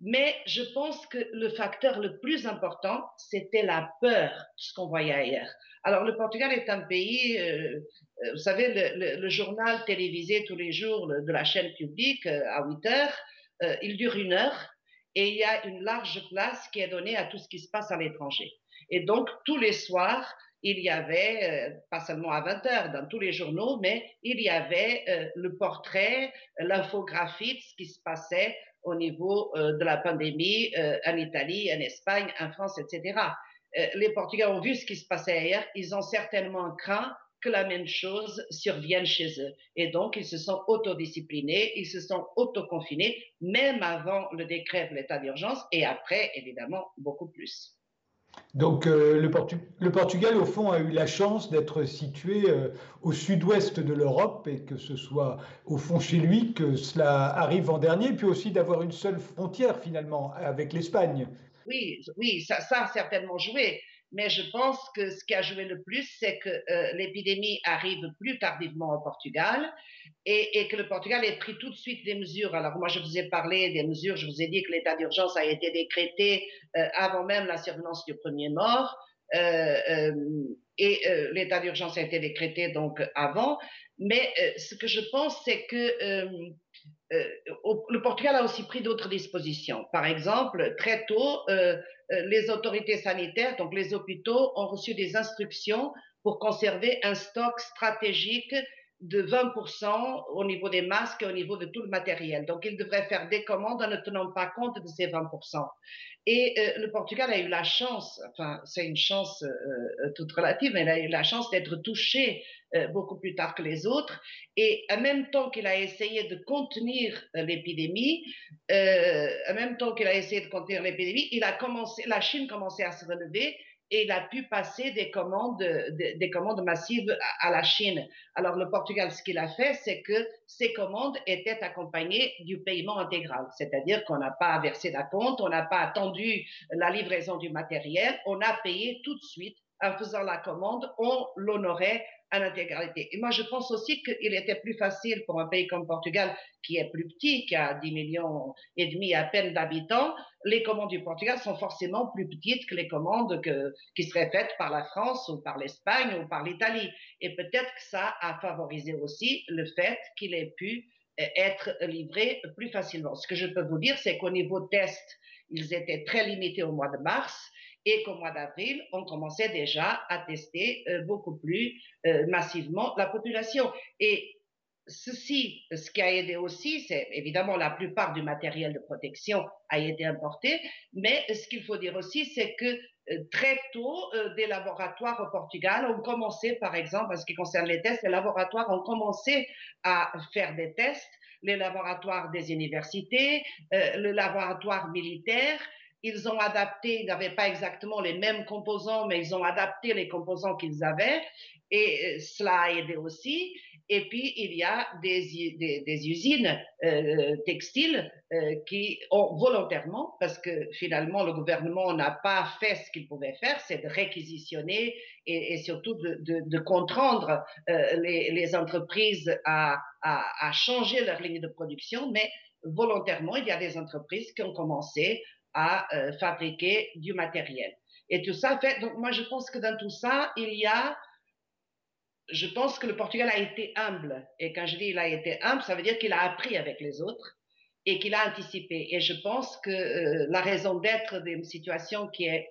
Mais je pense que le facteur le plus important, c'était la peur de ce qu'on voyait ailleurs. Alors, le Portugal est un pays, euh, euh, vous savez, le, journal télévisé tous les jours de la chaîne publique euh, à 8 heures, euh, il dure une heure et il y a une large place qui est donnée à tout ce qui se passe à l'étranger. Et donc, tous les soirs, il y avait, pas seulement à 20 heures dans tous les journaux, mais il y avait le portrait, l'infographie de ce qui se passait au niveau euh, de la pandémie en Italie, en Espagne, en France, etc. les Portugais ont vu ce qui se passait ailleurs, ils ont certainement craint que la même chose survienne chez eux. Et donc, ils se sont autodisciplinés, ils se sont autoconfinés, même avant le décret de l'état d'urgence et après, évidemment, beaucoup plus. Donc euh, le, Portugal, au fond, a eu la chance d'être situé euh, au sud-ouest de l'Europe et que ce soit au fond chez lui que cela arrive en dernier, puis aussi d'avoir une seule frontière finalement avec l'Espagne. Oui, oui, ça a certainement joué mais je pense que ce qui a joué le plus, c'est que euh, l'épidémie arrive plus tardivement au Portugal et, que le Portugal ait pris tout de suite des mesures. Alors moi, je vous ai parlé des mesures, je vous ai dit que l'état d'urgence a été décrété euh, avant même la survenance du premier mort. Euh, et l'état d'urgence a été décrété donc avant. Mais ce que je pense, c'est que le Portugal a aussi pris d'autres dispositions. Par exemple, très tôt, euh, les autorités sanitaires, donc les hôpitaux, ont reçu des instructions pour conserver un stock stratégique de 20% au niveau des masques et au niveau de tout le matériel. Donc, ils devraient faire des commandes en ne tenant pas compte de ces 20%. Et euh, le Portugal a eu la chance, enfin, c'est une chance euh, euh toute relative, mais il a eu la chance d'être touché euh, beaucoup plus tard que les autres. Et en même temps qu'il a essayé de contenir euh, l'épidémie, en même temps qu'il a essayé de contenir l'épidémie, il a commencé, la Chine commençait à se relever et il a pu passer des commandes, des, commandes massives à, la Chine. Alors le Portugal, ce qu'il a fait, c'est que ces commandes étaient accompagnées du paiement intégral, c'est-à-dire qu'on n'a pas versé la compte, on n'a pas attendu la livraison du matériel, on a payé tout de suite en faisant la commande, on l'honorait à l'intégralité. Et moi, je pense aussi qu'il était plus facile pour un pays comme Portugal, qui est plus petit, qui a 10 millions et demi à peine d'habitants, les commandes du Portugal sont forcément plus petites que les commandes que, qui seraient faites par la France ou par l'Espagne ou par l'Italie. Et peut-être que ça a favorisé aussi le fait qu'il ait pu euh, être livré plus facilement. Ce que je peux vous dire, c'est qu'au niveau test, ils étaient très limités au mois de mars et qu'au mois d'avril, on commençait déjà à tester euh, beaucoup plus euh, massivement la population. Et ceci, ce qui a aidé aussi, c'est évidemment la plupart du matériel de protection a été importé, mais ce qu'il faut dire aussi, c'est que euh, très tôt, des laboratoires au Portugal ont commencé, par exemple, en ce qui concerne les tests, les laboratoires ont commencé à faire des tests, les laboratoires des universités, le laboratoire militaire, ils ont adapté, ils n'avaient pas exactement les mêmes composants, mais ils ont adapté les composants qu'ils avaient et euh, cela a aidé aussi. Et puis, il y a des, des, usines euh, textiles euh, qui ont volontairement, parce que finalement, le gouvernement n'a pas fait ce qu'il pouvait faire, c'est de réquisitionner et, surtout de, de, de contraindre les, les, entreprises à, à changer leur ligne de production, mais volontairement, il y a des entreprises qui ont commencé à euh, fabriquer du matériel. Et tout ça fait, donc moi je pense que dans tout ça, il y a, je pense que le Portugal a été humble. Et quand je dis il a été humble, ça veut dire qu'il a appris avec les autres et qu'il a anticipé. Et je pense que euh, la raison d'être d'une situation qui est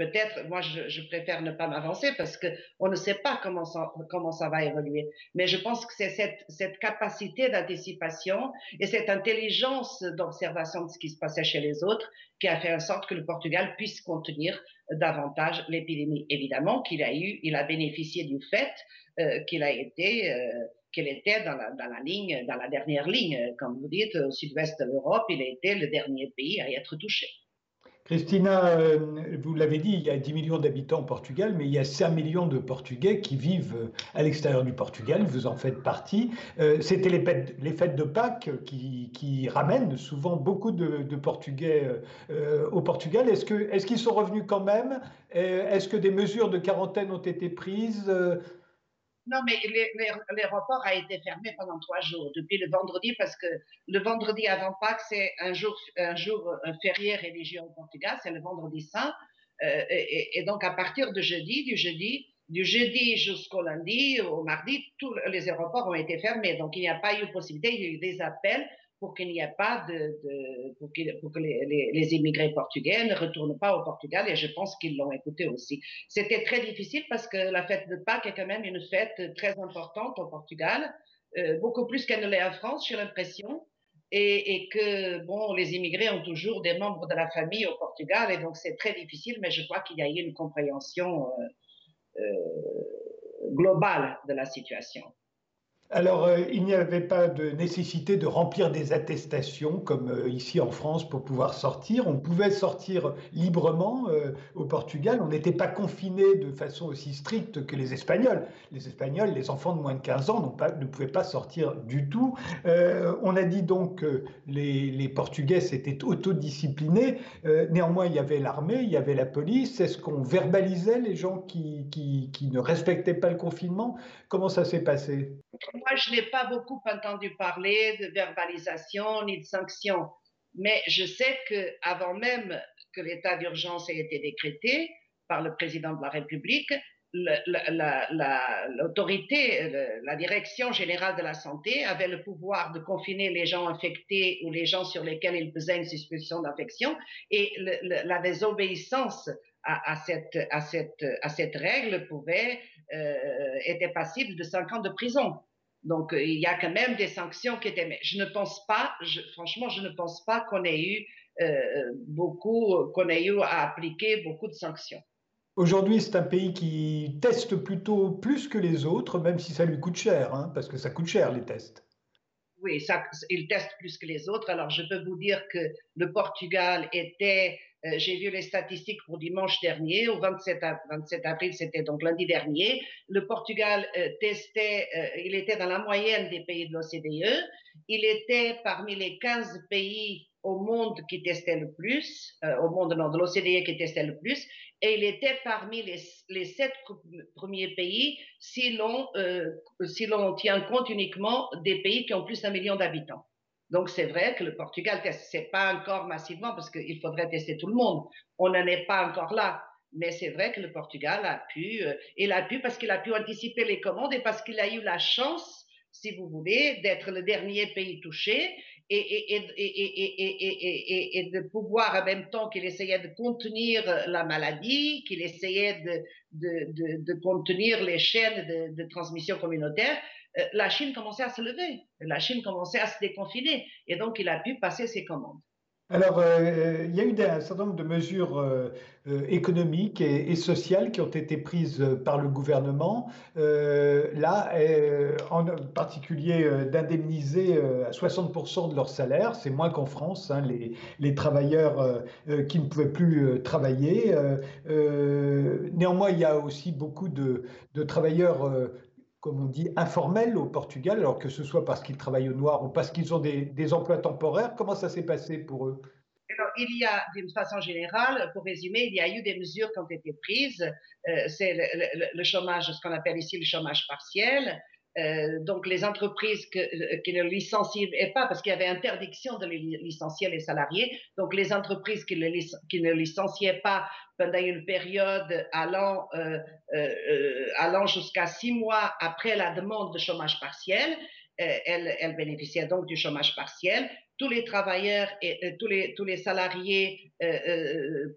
peut-être, moi, je, préfère ne pas m'avancer parce que on ne sait pas comment ça, va évoluer. Mais je pense que c'est cette, capacité d'anticipation et cette intelligence d'observation de ce qui se passait chez les autres qui a fait en sorte que le Portugal puisse contenir davantage l'épidémie. Évidemment qu'il a eu, il a bénéficié du fait euh, qu'il a été, euh, était dans la dernière ligne. Comme vous dites, au sud-ouest de l'Europe, il a été le dernier pays à y être touché. Christina, euh, vous l'avez dit, il y a 10 millions d'habitants au Portugal, mais il y a 5 millions de Portugais qui vivent euh, à l'extérieur du Portugal, vous en faites partie. Euh, c'était les fêtes, de Pâques qui, ramènent souvent beaucoup de, Portugais au Portugal. Est-ce qu'ils est qu'ils sont revenus quand même? Est-ce que des mesures de quarantaine ont été prises? Non, mais l'aéroport a été fermé pendant trois jours, depuis le vendredi, parce que le vendredi avant Pâques, c'est un jour, un jour un férié religieux au Portugal, c'est le vendredi saint. Euh, et, donc, à partir de jeudi, du jeudi, du jeudi jusqu'au lundi, au mardi, tous les aéroports ont été fermés. Donc, il n'y a pas eu possibilité, il y a eu des appels pour qu'il n'y ait pas de, pour, que les, immigrés portugais ne retournent pas au Portugal et je pense qu'ils l'ont écouté aussi. C'était très difficile parce que la fête de Pâques est quand même une fête très importante au Portugal, euh, beaucoup plus qu'elle ne l'est en France, j'ai l'impression. Et, que bon, les immigrés ont toujours des membres de la famille au Portugal et donc c'est très difficile, mais je crois qu'il y a eu une compréhension euh, euh, globale de la situation. Alors, euh, il n'y avait pas de nécessité de remplir des attestations comme euh, ici en France pour pouvoir sortir. On pouvait sortir librement euh, au Portugal. On n'était pas confiné de façon aussi stricte que les Espagnols. Les Espagnols, les enfants de moins de 15 ans ne pouvaient pas sortir du tout. on a dit donc que les, Portugais s'étaient autodisciplinés. néanmoins, il y avait l'armée, il y avait la police. Est-ce qu'on verbalisait les gens qui ne respectaient pas le confinement Comment ça s'est passé? Moi, je n'ai pas beaucoup entendu parler de verbalisation ni de sanctions, mais je sais qu'avant même que l'état d'urgence ait été décrété par le président de la République, l'autorité, la, direction générale de la santé avait le pouvoir de confiner les gens infectés ou les gens sur lesquels il pesait une suspicion d'infection et la désobéissance à, cette, règle pouvait, euh, était passible de 5 ans de prison. Donc, euh, il y a quand même des sanctions qui étaient. Mais je ne pense pas, franchement, je ne pense pas qu'on ait eu euh, beaucoup, qu'on ait eu à appliquer beaucoup de sanctions. Aujourd'hui, c'est un pays qui teste plutôt plus que les autres, même si ça lui coûte cher, hein, parce que ça coûte cher les tests. Oui, ça, il teste plus que les autres. Alors, je peux vous dire que le Portugal était euh, j'ai vu les statistiques pour dimanche dernier, au 27, 27 avril, c'était donc lundi dernier. Le Portugal euh, testait, euh, il était dans la moyenne des pays de l'OCDE. Il était parmi les 15 pays au monde qui testaient le plus, au monde non, de l'OCDE qui testait le plus, et il était parmi les, sept premiers pays si l'on si l'on tient compte uniquement des pays qui ont plus d'un million d'habitants. Donc, c'est vrai que le Portugal teste, c'est pas encore massivement parce qu'il faudrait tester tout le monde. On n'en est pas encore là. Mais c'est vrai que le Portugal a pu, euh, il a pu parce qu'il a pu anticiper les commandes et parce qu'il a eu la chance, si vous voulez, d'être le dernier pays touché et, et, et, de pouvoir en même temps qu'il essayait de contenir la maladie, qu'il essayait de, de, de, de, contenir les chaînes de, transmission communautaire, euh, la Chine commençait à se lever, la Chine commençait à se déconfiner, et donc il a pu passer ses commandes. Alors, euh, il y a eu un certain nombre de mesures euh, économiques et, sociales qui ont été prises par le gouvernement. là, en particulier d'indemniser à 60% de leur salaire, c'est moins qu'en France, hein, les, travailleurs qui ne pouvaient plus travailler. néanmoins, il y a aussi beaucoup de travailleurs comme on dit, informels au Portugal, alors que ce soit parce qu'ils travaillent au noir ou parce qu'ils ont des, emplois temporaires. Comment ça s'est passé pour eux? Alors, il y a, d'une façon générale, pour résumer, il y a eu des mesures qui ont été prises. Euh, c'est le, chômage, ce qu'on appelle ici le chômage partiel. Euh, donc les entreprises qui ne licenciaient pas, parce qu'il y avait interdiction de licencier les salariés, donc les entreprises qui, ne licenciaient pas pendant une période allant, euh, euh allant jusqu'à six mois après la demande de chômage partiel, elles, bénéficiaient donc du chômage partiel. Tous les travailleurs et tous, les, salariés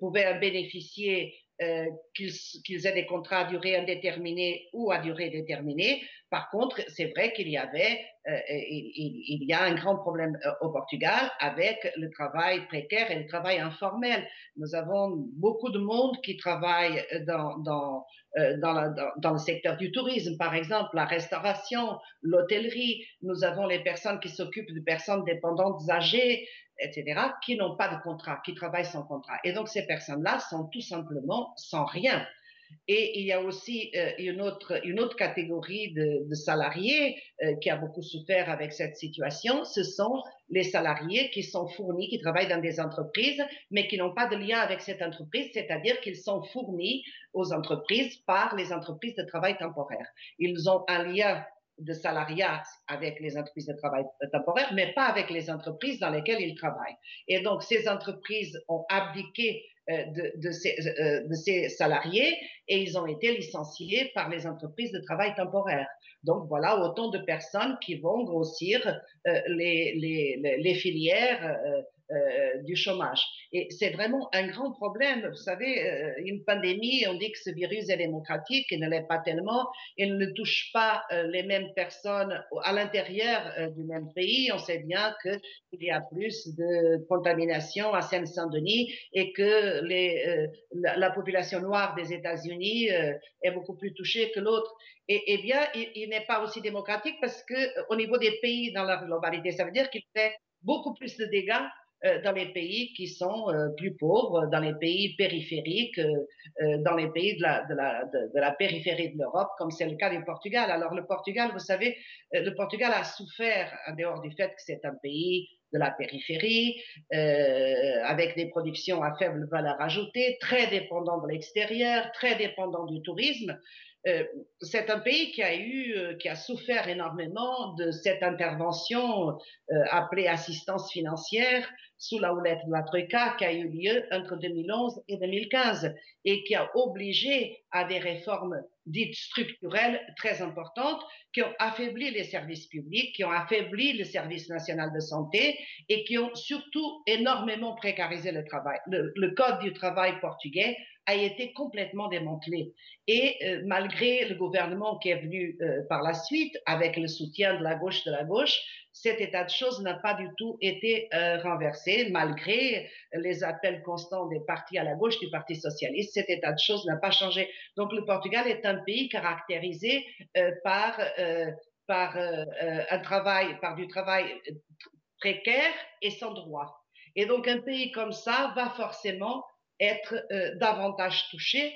pouvaient en bénéficier euh, qu'ils aient des contrats à durée indéterminée ou à durée déterminée. Par contre, c'est vrai qu'il y avait, euh, il, y a un grand problème euh, au Portugal avec le travail précaire et le travail informel. Nous avons beaucoup de monde qui travaille dans, dans, le secteur du tourisme, par exemple, la restauration, l'hôtellerie. Nous avons les personnes qui s'occupent de personnes dépendantes âgées etc., qui n'ont pas de contrat, qui travaillent sans contrat. Et donc ces personnes-là sont tout simplement sans rien. Et il y a aussi euh, une, autre, une autre catégorie de, salariés euh, qui a beaucoup souffert avec cette situation. Ce sont les salariés qui sont fournis, qui travaillent dans des entreprises, mais qui n'ont pas de lien avec cette entreprise, c'est-à-dire qu'ils sont fournis aux entreprises par les entreprises de travail temporaire. Ils ont un lien de salariat avec les entreprises de travail temporaire, mais pas avec les entreprises dans lesquelles ils travaillent. Et donc, ces entreprises ont abdiqué euh, de, de, ces, euh, de, ces, salariés et ils ont été licenciés par les entreprises de travail temporaire. Donc, voilà autant de personnes qui vont grossir euh, les, filières euh, du chômage. Et c'est vraiment un grand problème. Vous savez, euh, une pandémie, on dit que ce virus est démocratique, il ne l'est pas tellement. Il ne touche pas euh, les mêmes personnes à l'intérieur du même pays. On sait bien qu'il y a plus de contamination à Seine-Saint-Denis et que la, la, population noire des États-Unis est beaucoup plus touchée que l'autre. Et, eh bien, il, n'est pas aussi démocratique parce que au niveau des pays dans leur globalité, ça veut dire qu'il fait beaucoup plus de dégâts dans les pays qui sont euh, plus pauvres, dans les pays périphériques, euh, dans les pays de la, de la, de, la périphérie de l'Europe, comme c'est le cas du Portugal. Alors le Portugal, vous savez, le Portugal a souffert, en dehors du fait que c'est un pays de la périphérie, euh, avec des productions à faible valeur ajoutée, très dépendant de l'extérieur, très dépendant du tourisme. Euh, c'est un pays qui a eu, euh, qui a souffert énormément de cette intervention euh, appelée assistance financière sous la houlette de la Troïka qui a eu lieu entre 2011 et 2015 et qui a obligé à des réformes dites structurelles très importantes qui ont affaibli les services publics, qui ont affaibli le service national de santé et qui ont surtout énormément précarisé le travail. Le, le code du travail portugais a été complètement démantelé. Et euh, malgré le gouvernement qui est venu euh, par la suite, avec le soutien de la gauche de la gauche, cet état de choses n'a pas du tout été euh, renversé, malgré les appels constants des partis à la gauche du Parti socialiste. Cet état de choses n'a pas changé. Donc le Portugal est un pays caractérisé euh, par euh, par un travail, par du travail précaire et sans droit. Et donc un pays comme ça va forcément être davantage touché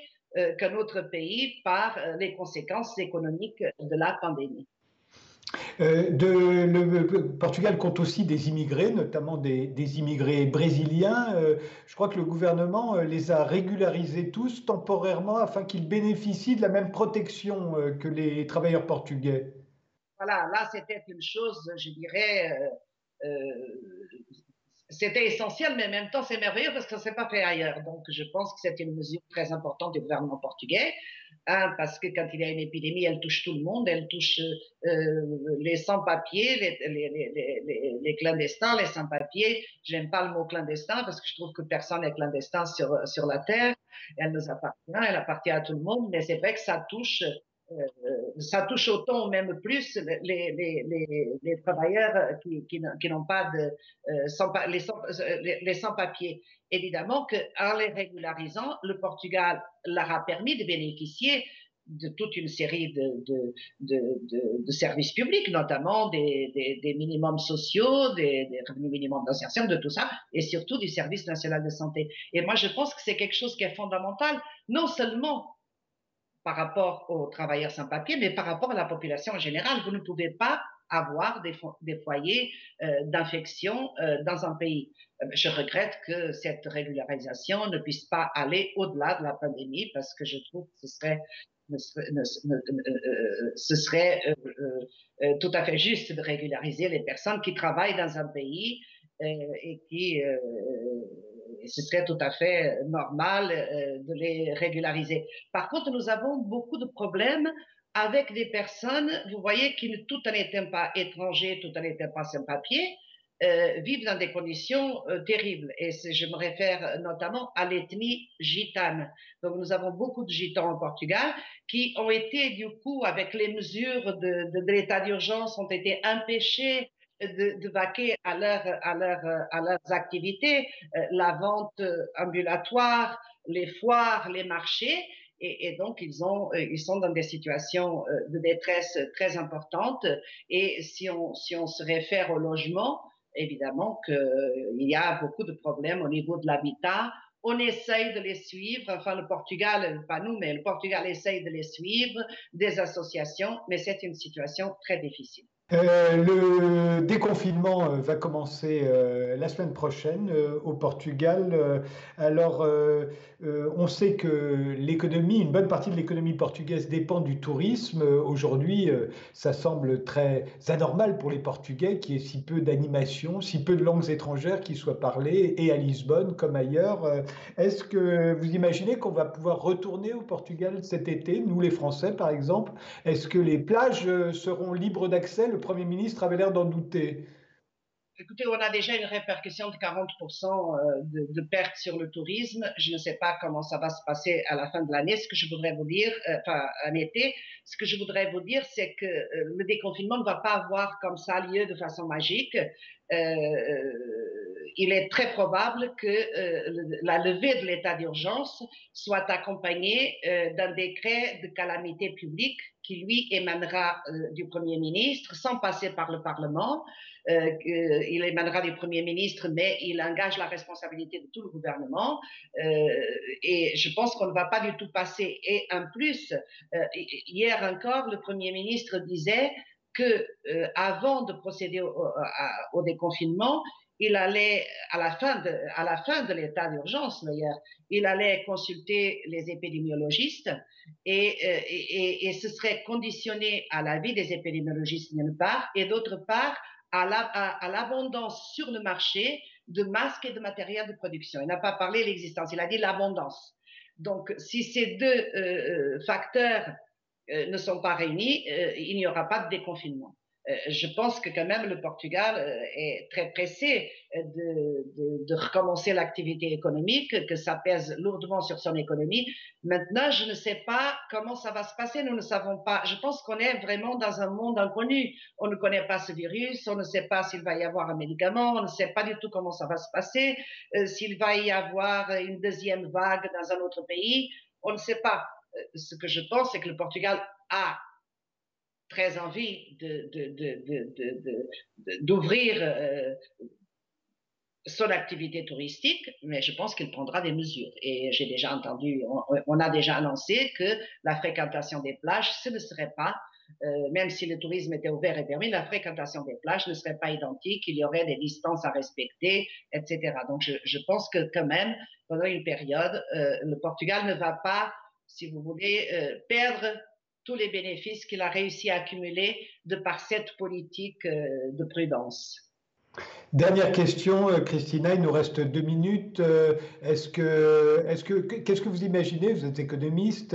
qu'un autre pays par les conséquences économiques de la pandémie. Euh, de, le, Portugal compte aussi des immigrés, notamment des, des immigrés brésiliens. Euh, je crois que le gouvernement euh, les a régularisés tous temporairement afin qu'ils bénéficient de la même protection euh, que les travailleurs portugais. Voilà, là c'était une chose, je dirais, euh, c'était essentiel, mais en même temps, c'est merveilleux parce que ça s'est pas fait ailleurs. Donc, je pense que c'est une mesure très importante du gouvernement portugais, hein, parce que quand il y a une épidémie, elle touche tout le monde, elle touche euh, les sans-papiers, les, les, les, les, clandestins, les sans-papiers. J'aime pas le mot clandestin parce que je trouve que personne n'est clandestin sur, sur la Terre. Elle nous appartient, elle appartient à tout le monde, mais c'est vrai que ça touche ça touche autant, même plus, les, travailleurs qui, n'ont pas de euh, sans, les, sans, les sans-papiers. Évidemment qu'en les régularisant, le Portugal leur a permis de bénéficier de toute une série de, services publics, notamment des minimums sociaux, des, des revenus minimums d'insertion, de tout ça, et surtout du service national de santé. Et moi, je pense que c'est quelque chose qui est fondamental, non seulement par rapport aux travailleurs sans papier, mais par rapport à la population en général. Vous ne pouvez pas avoir des, fo des foyers euh, d'infection euh, dans un pays. Euh, je regrette que cette régularisation ne puisse pas aller au-delà de la pandémie parce que je trouve que ce serait tout à fait juste de régulariser les personnes qui travaillent dans un pays et qui ce serait tout à fait normal euh, de les régulariser. Par contre, nous avons beaucoup de problèmes avec des personnes, vous voyez, qui tout en étant pas étrangers, tout en étant pas sans papier, euh, vivent dans des conditions euh, terribles. Et je me réfère notamment à l'ethnie gitane. Donc nous avons beaucoup de gitans au Portugal qui ont été, du coup, avec les mesures de, de, de l'état d'urgence, ont été empêchés de, de vaquer à, leur, à, leur, à leurs activités, euh, la vente ambulatoire, les foires, les marchés. Et, et, donc, ils, ont, euh, ils sont dans des situations euh, de détresse très importantes. Et si on, si on se réfère au logement, évidemment qu'il y a beaucoup de problèmes au niveau de l'habitat, on essaye de les suivre, enfin le Portugal, pas nous, mais le Portugal essaye de les suivre, des associations, mais c'est une situation très difficile. Euh, le déconfinement euh, va commencer euh, la semaine prochaine au Portugal. alors, on sait que l'économie, une bonne partie de l'économie portugaise dépend du tourisme. Aujourd'hui, ça semble très anormal pour les Portugais qu'il y ait si peu d'animation, si peu de langues étrangères qui soient parlées, et à Lisbonne comme ailleurs. Est-ce que vous imaginez qu'on va pouvoir retourner au Portugal cet été, nous les Français par exemple? Est-ce que les plages seront libres d'accès le Premier ministre avait l'air d'en douter. Écoutez, on a déjà une répercussion de 40% euh, de, de pertes sur le tourisme. Je ne sais pas comment ça va se passer à la fin de l'année. Ce que je voudrais vous dire, euh, enfin, en été, ce que je voudrais vous dire, c'est que euh, le déconfinement ne va pas avoir comme ça lieu de façon magique. Il est très probable que la levée de l'état d'urgence soit accompagnée d'un décret de calamité publique qui lui émanera euh, du Premier ministre sans passer par le Parlement. Euh, il émanera du Premier ministre, mais il engage la responsabilité de tout le gouvernement. Euh, et je pense qu'on ne va pas du tout passer. Et en plus, hier encore, le Premier ministre disait que avant de procéder au déconfinement, il allait, à la fin de, à la fin de l'état d'urgence d'ailleurs, il allait consulter les épidémiologistes et, euh, et, et, ce serait conditionné à l'avis des épidémiologistes d'une part et d'autre part à l'abondance sur le marché de masques et de matériel de production. Il n'a pas parlé de l'existence, il a dit l'abondance. Donc, si ces deux euh, euh facteurs euh, ne sont pas réunis, euh, il n'y aura pas de déconfinement. Euh, je pense que quand même le Portugal euh, est très pressé euh, de, de, recommencer l'activité économique, que ça pèse lourdement sur son économie. Maintenant, je ne sais pas comment ça va se passer. Nous ne savons pas. Je pense qu'on est vraiment dans un monde inconnu. On ne connaît pas ce virus, on ne sait pas s'il va y avoir un médicament, on ne sait pas du tout comment ça va se passer, s'il va y avoir une deuxième vague dans un autre pays. On ne sait pas. Ce que je pense, c'est que le Portugal a très envie d'ouvrir de, de, euh, son activité touristique, mais je pense qu'il prendra des mesures. Et j'ai déjà entendu, on, a déjà annoncé que la fréquentation des plages, ce ne serait pas, euh, même si le tourisme était ouvert et permis, la fréquentation des plages ne serait pas identique, il y aurait des distances à respecter, etc. Donc je, je pense que quand même, pendant une période, euh, le Portugal ne va pas, si vous voulez, perdre tous les bénéfices qu'il a réussi à accumuler de par cette politique euh, de prudence. Dernière question, euh, Christina, il nous reste deux minutes. Euh, est-ce que, est-ce que, qu'est-ce que vous imaginez? Vous êtes économiste.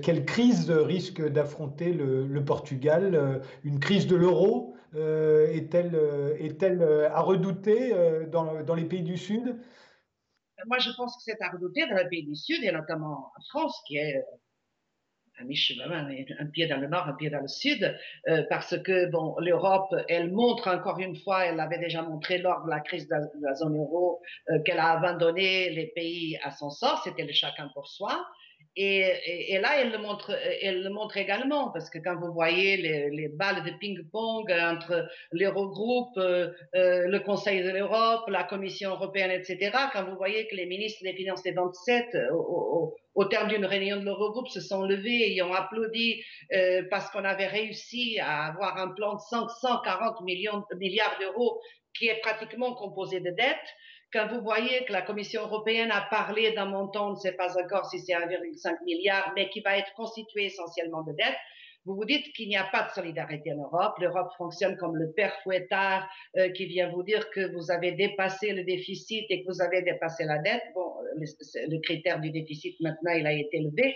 quelle crise risque d'affronter le, Portugal? Une crise de l'euro est-elle, est-elle à redouter dans, dans les pays du Sud? Moi, je pense que c'est à redouter dans les pays du Sud et notamment en France, qui est un pied dans le nord, un pied dans le sud, euh, parce que bon, l'Europe, elle montre encore une fois, elle l'avait déjà montré lors de la crise de la, zone euro, euh, qu'elle a abandonné les pays à son sort, c'était le chacun pour soi. Et, et, là, elle le, montre, elle le montre également, parce que quand vous voyez les, les balles de ping-pong entre l'Eurogroupe, euh, euh, le Conseil de l'Europe, la Commission européenne, etc., quand vous voyez que les ministres des Finances des 27, au, au, au terme d'une réunion de l'Eurogroupe, se sont levés et ont applaudi euh, parce qu'on avait réussi à avoir un plan de 540 millions, milliards d'euros qui est pratiquement composé de dettes, quand vous voyez que la Commission européenne a parlé d'un montant, on ne sait pas encore si c'est 1,5 milliard, mais qui va être constitué essentiellement de dettes, vous vous dites qu'il n'y a pas de solidarité en Europe. L'Europe fonctionne comme le père fouettard euh, qui vient vous dire que vous avez dépassé le déficit et que vous avez dépassé la dette. Bon, le, le critère du déficit maintenant, il a été levé,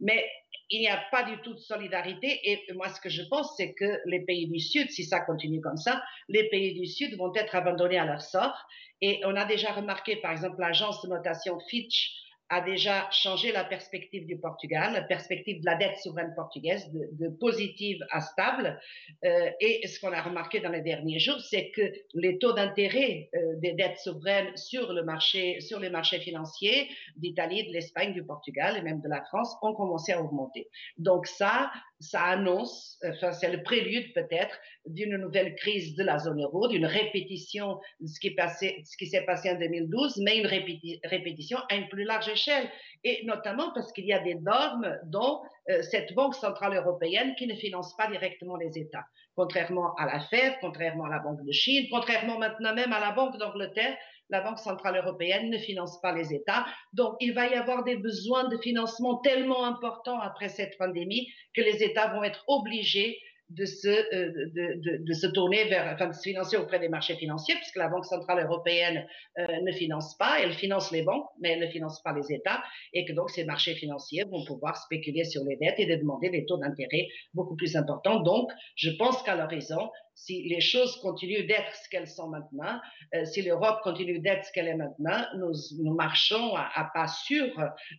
mais il n'y a pas du tout de solidarité. Et moi, ce que je pense, c'est que les pays du Sud, si ça continue comme ça, les pays du Sud vont être abandonnés à leur sort. Et on a déjà remarqué, par exemple, l'agence de notation Fitch a déjà changé la perspective du Portugal, la perspective de la dette souveraine portugaise de, positive à stable. Euh, et ce qu'on a remarqué dans les derniers jours, c'est que les taux d'intérêt euh, des dettes souveraines sur, le marché, sur les marchés financiers d'Italie, de l'Espagne, du Portugal et même de la France ont commencé à augmenter. Donc ça, ça annonce, enfin c'est le prélude peut-être d'une nouvelle crise de la zone euro, d'une répétition de ce qui, s'est passé en 2012, mais une répétition à une plus large échelle. Et notamment parce qu'il y a des normes dont euh, cette Banque centrale européenne qui ne finance pas directement les États. Contrairement à la Fed, contrairement à la Banque de Chine, contrairement maintenant même à la Banque d'Angleterre, la Banque centrale européenne ne finance pas les États. Donc, il va y avoir des besoins de financement tellement importants après cette pandémie que les États vont être obligés de se, euh, de, de, se tourner vers, enfin, de se financer auprès des marchés financiers, puisque la Banque centrale européenne euh, ne finance pas, elle finance les banques, mais elle ne finance pas les États, et que donc ces marchés financiers vont pouvoir spéculer sur les dettes et de demander des taux d'intérêt beaucoup plus importants. Donc, je pense qu'à l'horizon, si les choses continuent d'être ce qu'elles sont maintenant, euh, si l'Europe continue d'être ce qu'elle est maintenant, nous, marchons à, pas sûr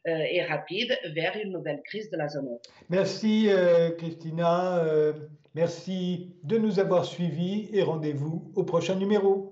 et rapide vers une nouvelle crise de la zone euro. Merci, Christina. Merci de nous avoir suivis et rendez-vous au prochain numéro.